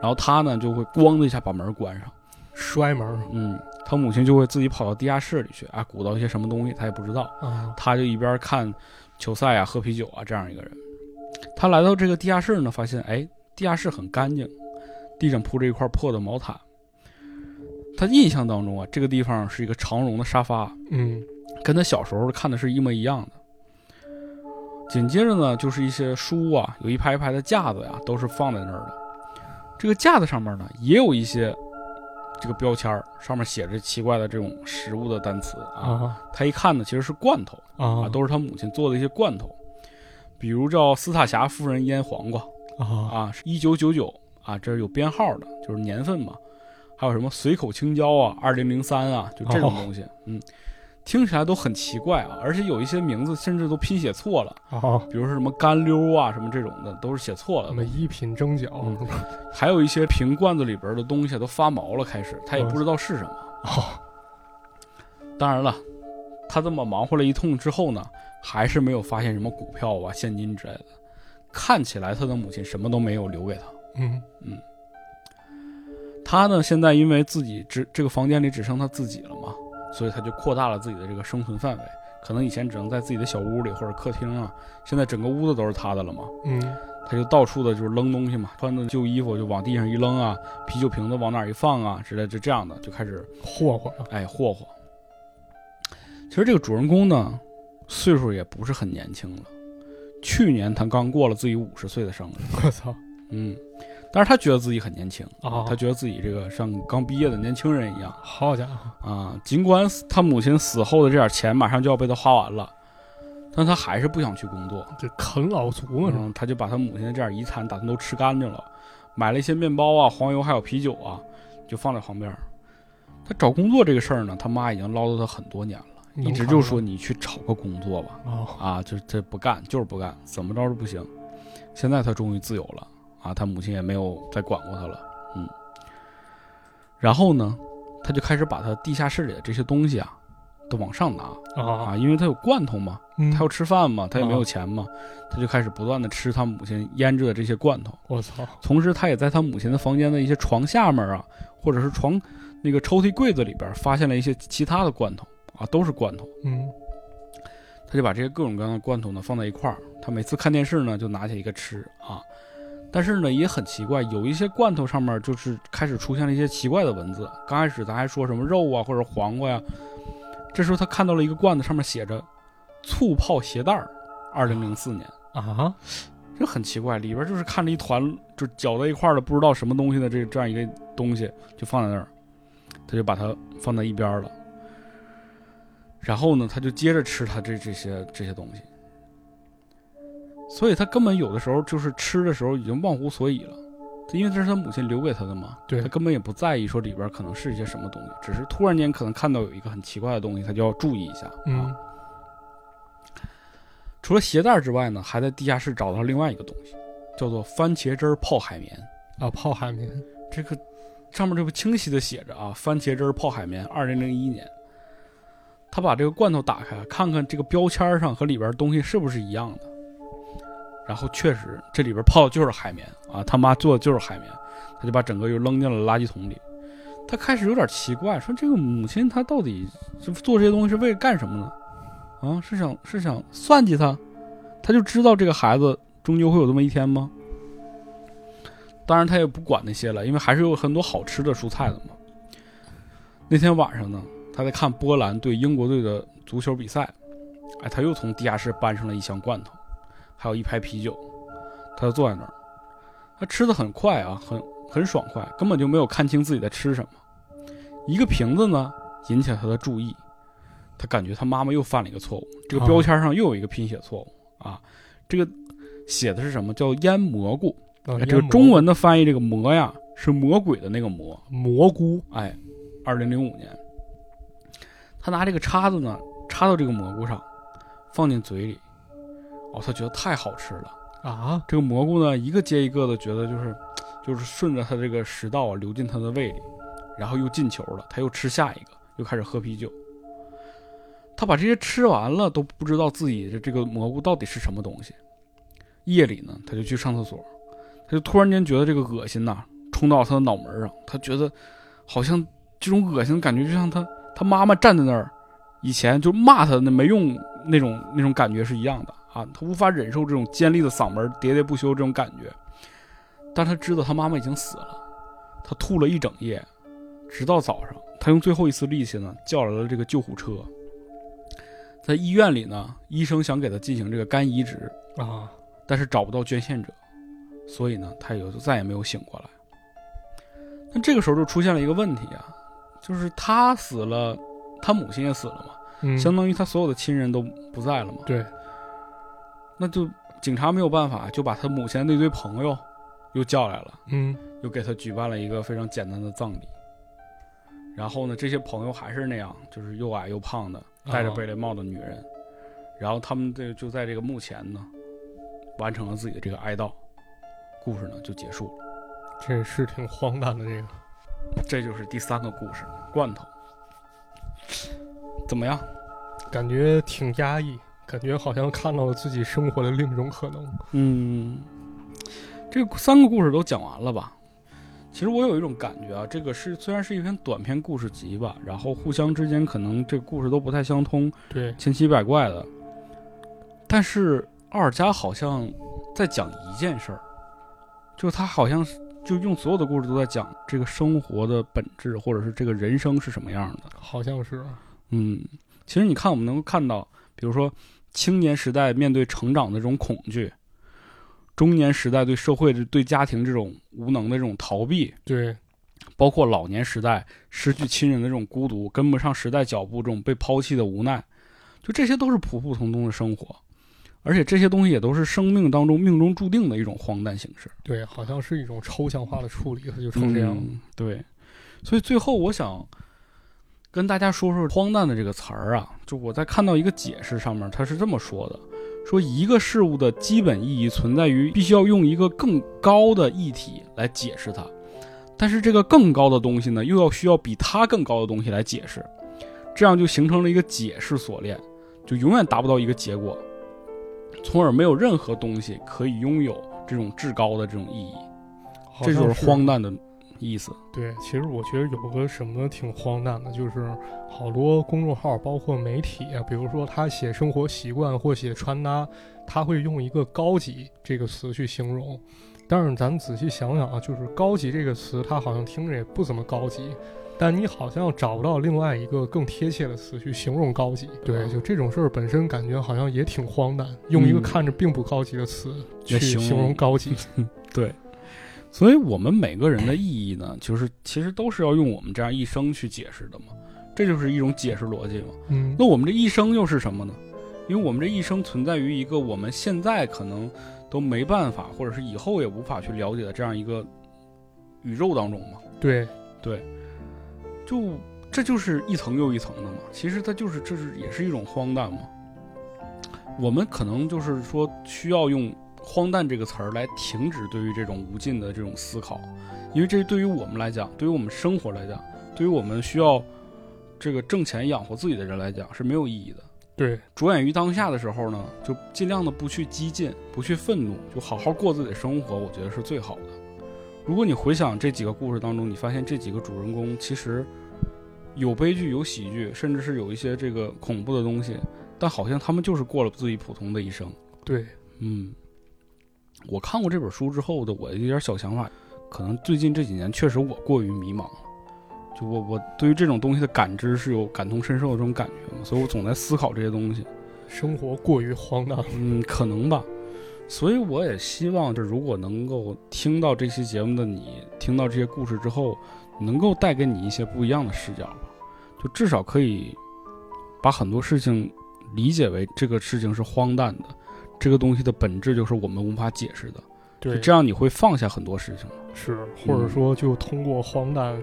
然后他呢就会咣的一下把门关上。摔门嗯，他母亲就会自己跑到地下室里去啊，鼓捣一些什么东西，他也不知道。啊他就一边看球赛啊，喝啤酒啊，这样一个人。他来到这个地下室呢，发现哎，地下室很干净，地上铺着一块破的毛毯。他印象当中啊，这个地方是一个长绒的沙发，嗯跟他小时候看的是一模一样的。紧接着呢，就是一些书啊，有一排一排的架子呀，都是放在那儿的。这个架子上面呢，也有一些这个标签儿，上面写着奇怪的这种食物的单词啊。啊他一看呢，其实是罐头。啊啊，都是他母亲做的一些罐头，比如叫斯塔霞夫人腌黄瓜啊啊，是一九九九啊，这是有编号的，就是年份嘛。还有什么随口青椒啊，二零零三啊，就这种东西，嗯，听起来都很奇怪啊，而且有一些名字甚至都拼写错了，啊！比如说什么干溜啊，什么这种的都是写错了什。么一品蒸饺嗯还有一些瓶罐子里边的东西都发毛了，开始他也不知道是什么。哦当然了，他这么忙活了一通之后呢，还是没有发现什么股票啊、现金之类的。看起来他的母亲什么都没有留给他。嗯嗯他呢，现在因为自己只这个房间里只剩他自己了嘛，所以他就扩大了自己的这个生存范围。可能以前只能在自己的小屋里或者客厅啊，现在整个屋子都是他的了嘛。嗯他就到处的就是扔东西嘛，穿的旧衣服就往地上一扔啊，啤酒瓶子往哪儿一放啊之类，就这样的就开始霍霍哎霍霍。其实这个主人公呢，岁数也不是很年轻了，去年他刚过了自己五十岁的生日，我操嗯，但是他觉得自己很年轻啊他觉得自己这个像刚毕业的年轻人一样好家伙啊。尽管他母亲死后的这点钱马上就要被他花完了，但他还是不想去工作。这啃老族嘛是吧嗯，他就把他母亲的这点遗产打算都吃干净了，买了一些面包啊、黄油还有啤酒啊，就放在旁边。他找工作这个事儿呢，他妈已经唠叨他很多年了，一直就说你去找个工作吧，哦啊，就这不干就是不干，怎么着都不行。现在他终于自由了啊，他母亲也没有再管过他了，嗯。然后呢，他就开始把他地下室里的这些东西啊，都往上拿啊啊，因为他有罐头嘛，嗯他要吃饭嘛，他也没有啊钱嘛，他就开始不断的吃他母亲腌制的这些罐头。我操同时，他也在他母亲的房间的一些床下面啊，或者是床那个抽屉柜子里边发现了一些其他的罐头啊，都是罐头。嗯他就把这些各种各样的罐头呢放在一块儿，他每次看电视呢就拿起一个吃啊。但是呢也很奇怪，有一些罐头上面就是开始出现了一些奇怪的文字。刚开始咱还说什么肉啊或者黄瓜呀，这时候他看到了一个罐子，上面写着“醋泡鞋带儿”，二零零四年。啊这很奇怪，里边就是看着一团就搅在一块儿的不知道什么东西的这这样一个东西，就放在那儿，他就把它放在一边了。然后呢，他就接着吃他这这些这些东西，所以他根本有的时候就是吃的时候已经忘乎所以了，因为这是他母亲留给他的嘛，对他根本也不在意说里边可能是一些什么东西，只是突然间可能看到有一个很奇怪的东西，他就要注意一下啊。嗯除了鞋带之外呢，还在地下室找到另外一个东西，叫做番茄汁泡海绵。啊泡海绵这个上面这不清晰的写着啊，番茄汁泡海绵，二零零一年。他把这个罐头打开，看看这个标签上和里边东西是不是一样的。然后确实这里边泡的就是海绵啊，他妈做的就是海绵，他就把整个又扔进了垃圾桶里。他开始有点奇怪，说这个母亲她到底是做这些东西是为了干什么呢？啊，是想是想算计他？他就知道这个孩子终究会有这么一天吗？当然，他也不管那些了，因为还是有很多好吃的蔬菜的嘛。那天晚上呢，他在看波兰对英国队的足球比赛，哎，他又从地下室搬上了一箱罐头，还有一排啤酒，他就坐在那儿，他吃的很快啊，很很爽快，根本就没有看清自己在吃什么。一个瓶子呢，引起了他的注意，他感觉他妈妈又犯了一个错误，这个标签上又有一个拼写错误啊，这个写的是什么？叫腌蘑菇。这个中文的翻译，这个魔呀是魔鬼的那个魔。蘑菇哎，二零零五年，他拿这个叉子呢插到这个蘑菇上，放进嘴里，哦，他觉得太好吃了。啊这个蘑菇呢一个接一个的，觉得就是就是顺着他这个食道啊流进他的胃里，然后又进球了，他又吃下一个，又开始喝啤酒。他把这些吃完了，都不知道自己的这个蘑菇到底是什么东西。夜里呢，他就去上厕所，他就突然间觉得这个恶心呐，冲到他的脑门上，他觉得好像这种恶心的感觉，就像他他妈妈站在那儿，以前就骂他那没用那种那种感觉是一样的啊，他无法忍受这种尖利的嗓门喋喋不休这种感觉，但他知道他妈妈已经死了，他吐了一整夜，直到早上，他用最后一丝力气呢叫来了这个救护车，在医院里呢，医生想给他进行这个肝移植。啊，但是找不到捐献者，所以呢，他也就再也没有醒过来。那这个时候就出现了一个问题啊，就是他死了，他母亲也死了嘛，嗯，相当于他所有的亲人都不在了嘛。对，那就警察没有办法，就把他母亲那堆朋友又叫来了，嗯又给他举办了一个非常简单的葬礼。然后呢，这些朋友还是那样，就是又矮又胖的，戴着啊贝雷帽的女人。然后他们这就在这个墓前呢，完成了自己的这个哀悼，故事呢就结束了。这是挺荒诞的这个。这就是第三个故事，罐头。怎么样？感觉挺压抑，感觉好像看到了自己生活的另一种可能。嗯，这三个故事都讲完了吧？其实我有一种感觉啊，这个是虽然是一篇短篇故事集吧，然后互相之间可能这个故事都不太相通，对，千奇百怪的，但是奥尔加好像在讲一件事儿，就他好像是就用所有的故事都在讲这个生活的本质，或者是这个人生是什么样的。好像是。嗯，其实你看，我们能够看到，比如说青年时代面对成长的这种恐惧，中年时代对社会的、对家庭这种无能的这种逃避，对，包括老年时代失去亲人的这种孤独，跟不上时代脚步这种被抛弃的无奈，就这些都是普普通通的生活，而且这些东西也都是生命当中命中注定的一种荒诞形式。对，好像是一种抽象化的处理，它就成这样。嗯对，所以最后我想跟大家说说“荒诞”的这个词儿啊，就我在看到一个解释上面，他是这么说的：说一个事物的基本意义存在于必须要用一个更高的议题来解释它，但是这个更高的东西呢，又要需要比它更高的东西来解释，这样就形成了一个解释锁链，就永远达不到一个结果，从而没有任何东西可以拥有这种至高的这种意义。这就是荒诞的意思。对，其实我觉得有个什么挺荒诞的，就是好多公众号，包括媒体啊，比如说他写生活习惯或写穿搭，他会用一个“高级”这个词去形容。但是咱仔细想想啊，就是“高级”这个词，它好像听着也不怎么高级，但你好像找不到另外一个更贴切的词去形容高级。对，就这种事儿本身感觉好像也挺荒诞，用一个嗯看着并不高级的词去形容高级。*laughs* 对，所以我们每个人的意义呢，就是其实都是要用我们这样一生去解释的嘛，这就是一种解释逻辑嘛。嗯那我们这一生又是什么呢？因为我们这一生存在于一个我们现在可能都没办法，或者是以后也无法去了解的这样一个宇宙当中嘛。对对，就这就是一层又一层的嘛。其实它就是这是也是一种荒诞嘛。我们可能就是说需要用“荒诞”这个词儿来停止对于这种无尽的这种思考，因为这对于我们来讲，对于我们生活来讲，对于我们需要这个挣钱养活自己的人来讲是没有意义的。对，着眼于当下的时候呢，就尽量的不去激进，不去愤怒，就好好过自己的生活，我觉得是最好的。如果你回想这几个故事当中，你发现这几个主人公其实有悲剧、有喜剧，甚至是有一些这个恐怖的东西，但好像他们就是过了自己普通的一生。对，嗯，我看过这本书之后的我有点小想法，可能最近这几年确实我过于迷茫了。就我我对于这种东西的感知是有感同身受的这种感觉嘛，所以我总在思考这些东西。生活过于荒诞。嗯，可能吧。所以我也希望，就如果能够听到这期节目的你，听到这些故事之后，能够带给你一些不一样的视角吧。就至少可以把很多事情理解为这个事情是荒诞的，这个东西的本质就是我们无法解释的。对，这样你会放下很多事情。是，或者说就通过荒诞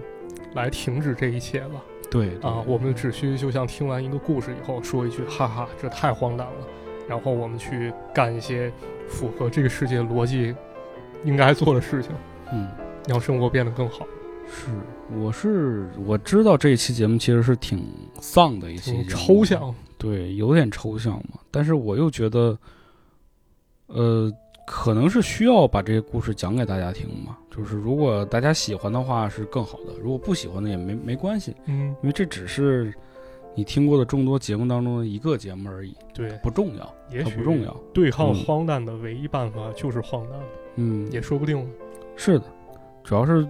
来停止这一切吧。对啊，我们只需就像听完一个故事以后说一句“哈哈，这太荒诞了”，然后我们去干一些符合这个世界逻辑应该做的事情，嗯，让生活变得更好。是，我是我知道这一期节目其实是挺丧的一期节目，抽象，对，有点抽象嘛。但是我又觉得，呃，可能是需要把这些故事讲给大家听嘛。就是如果大家喜欢的话是更好的，如果不喜欢的也没没关系，嗯，因为这只是你听过的众多节目当中的一个节目而已，对，不重要，也许不重要。对抗嗯荒诞的唯一办法就是荒诞，嗯，也说不定。是的，主要是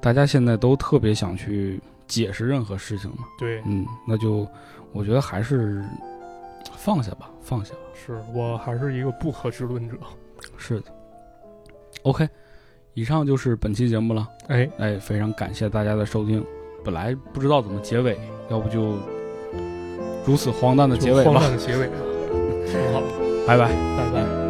大家现在都特别想去解释任何事情嘛。对，嗯，那就我觉得还是放下吧，放下吧。是我还是一个不可知论者。是的。OK，以上就是本期节目了。哎，哎，非常感谢大家的收听。本来不知道怎么结尾，要不就如此荒诞的结尾吧荒诞。的结尾啊，*laughs* 挺好，拜拜。拜拜。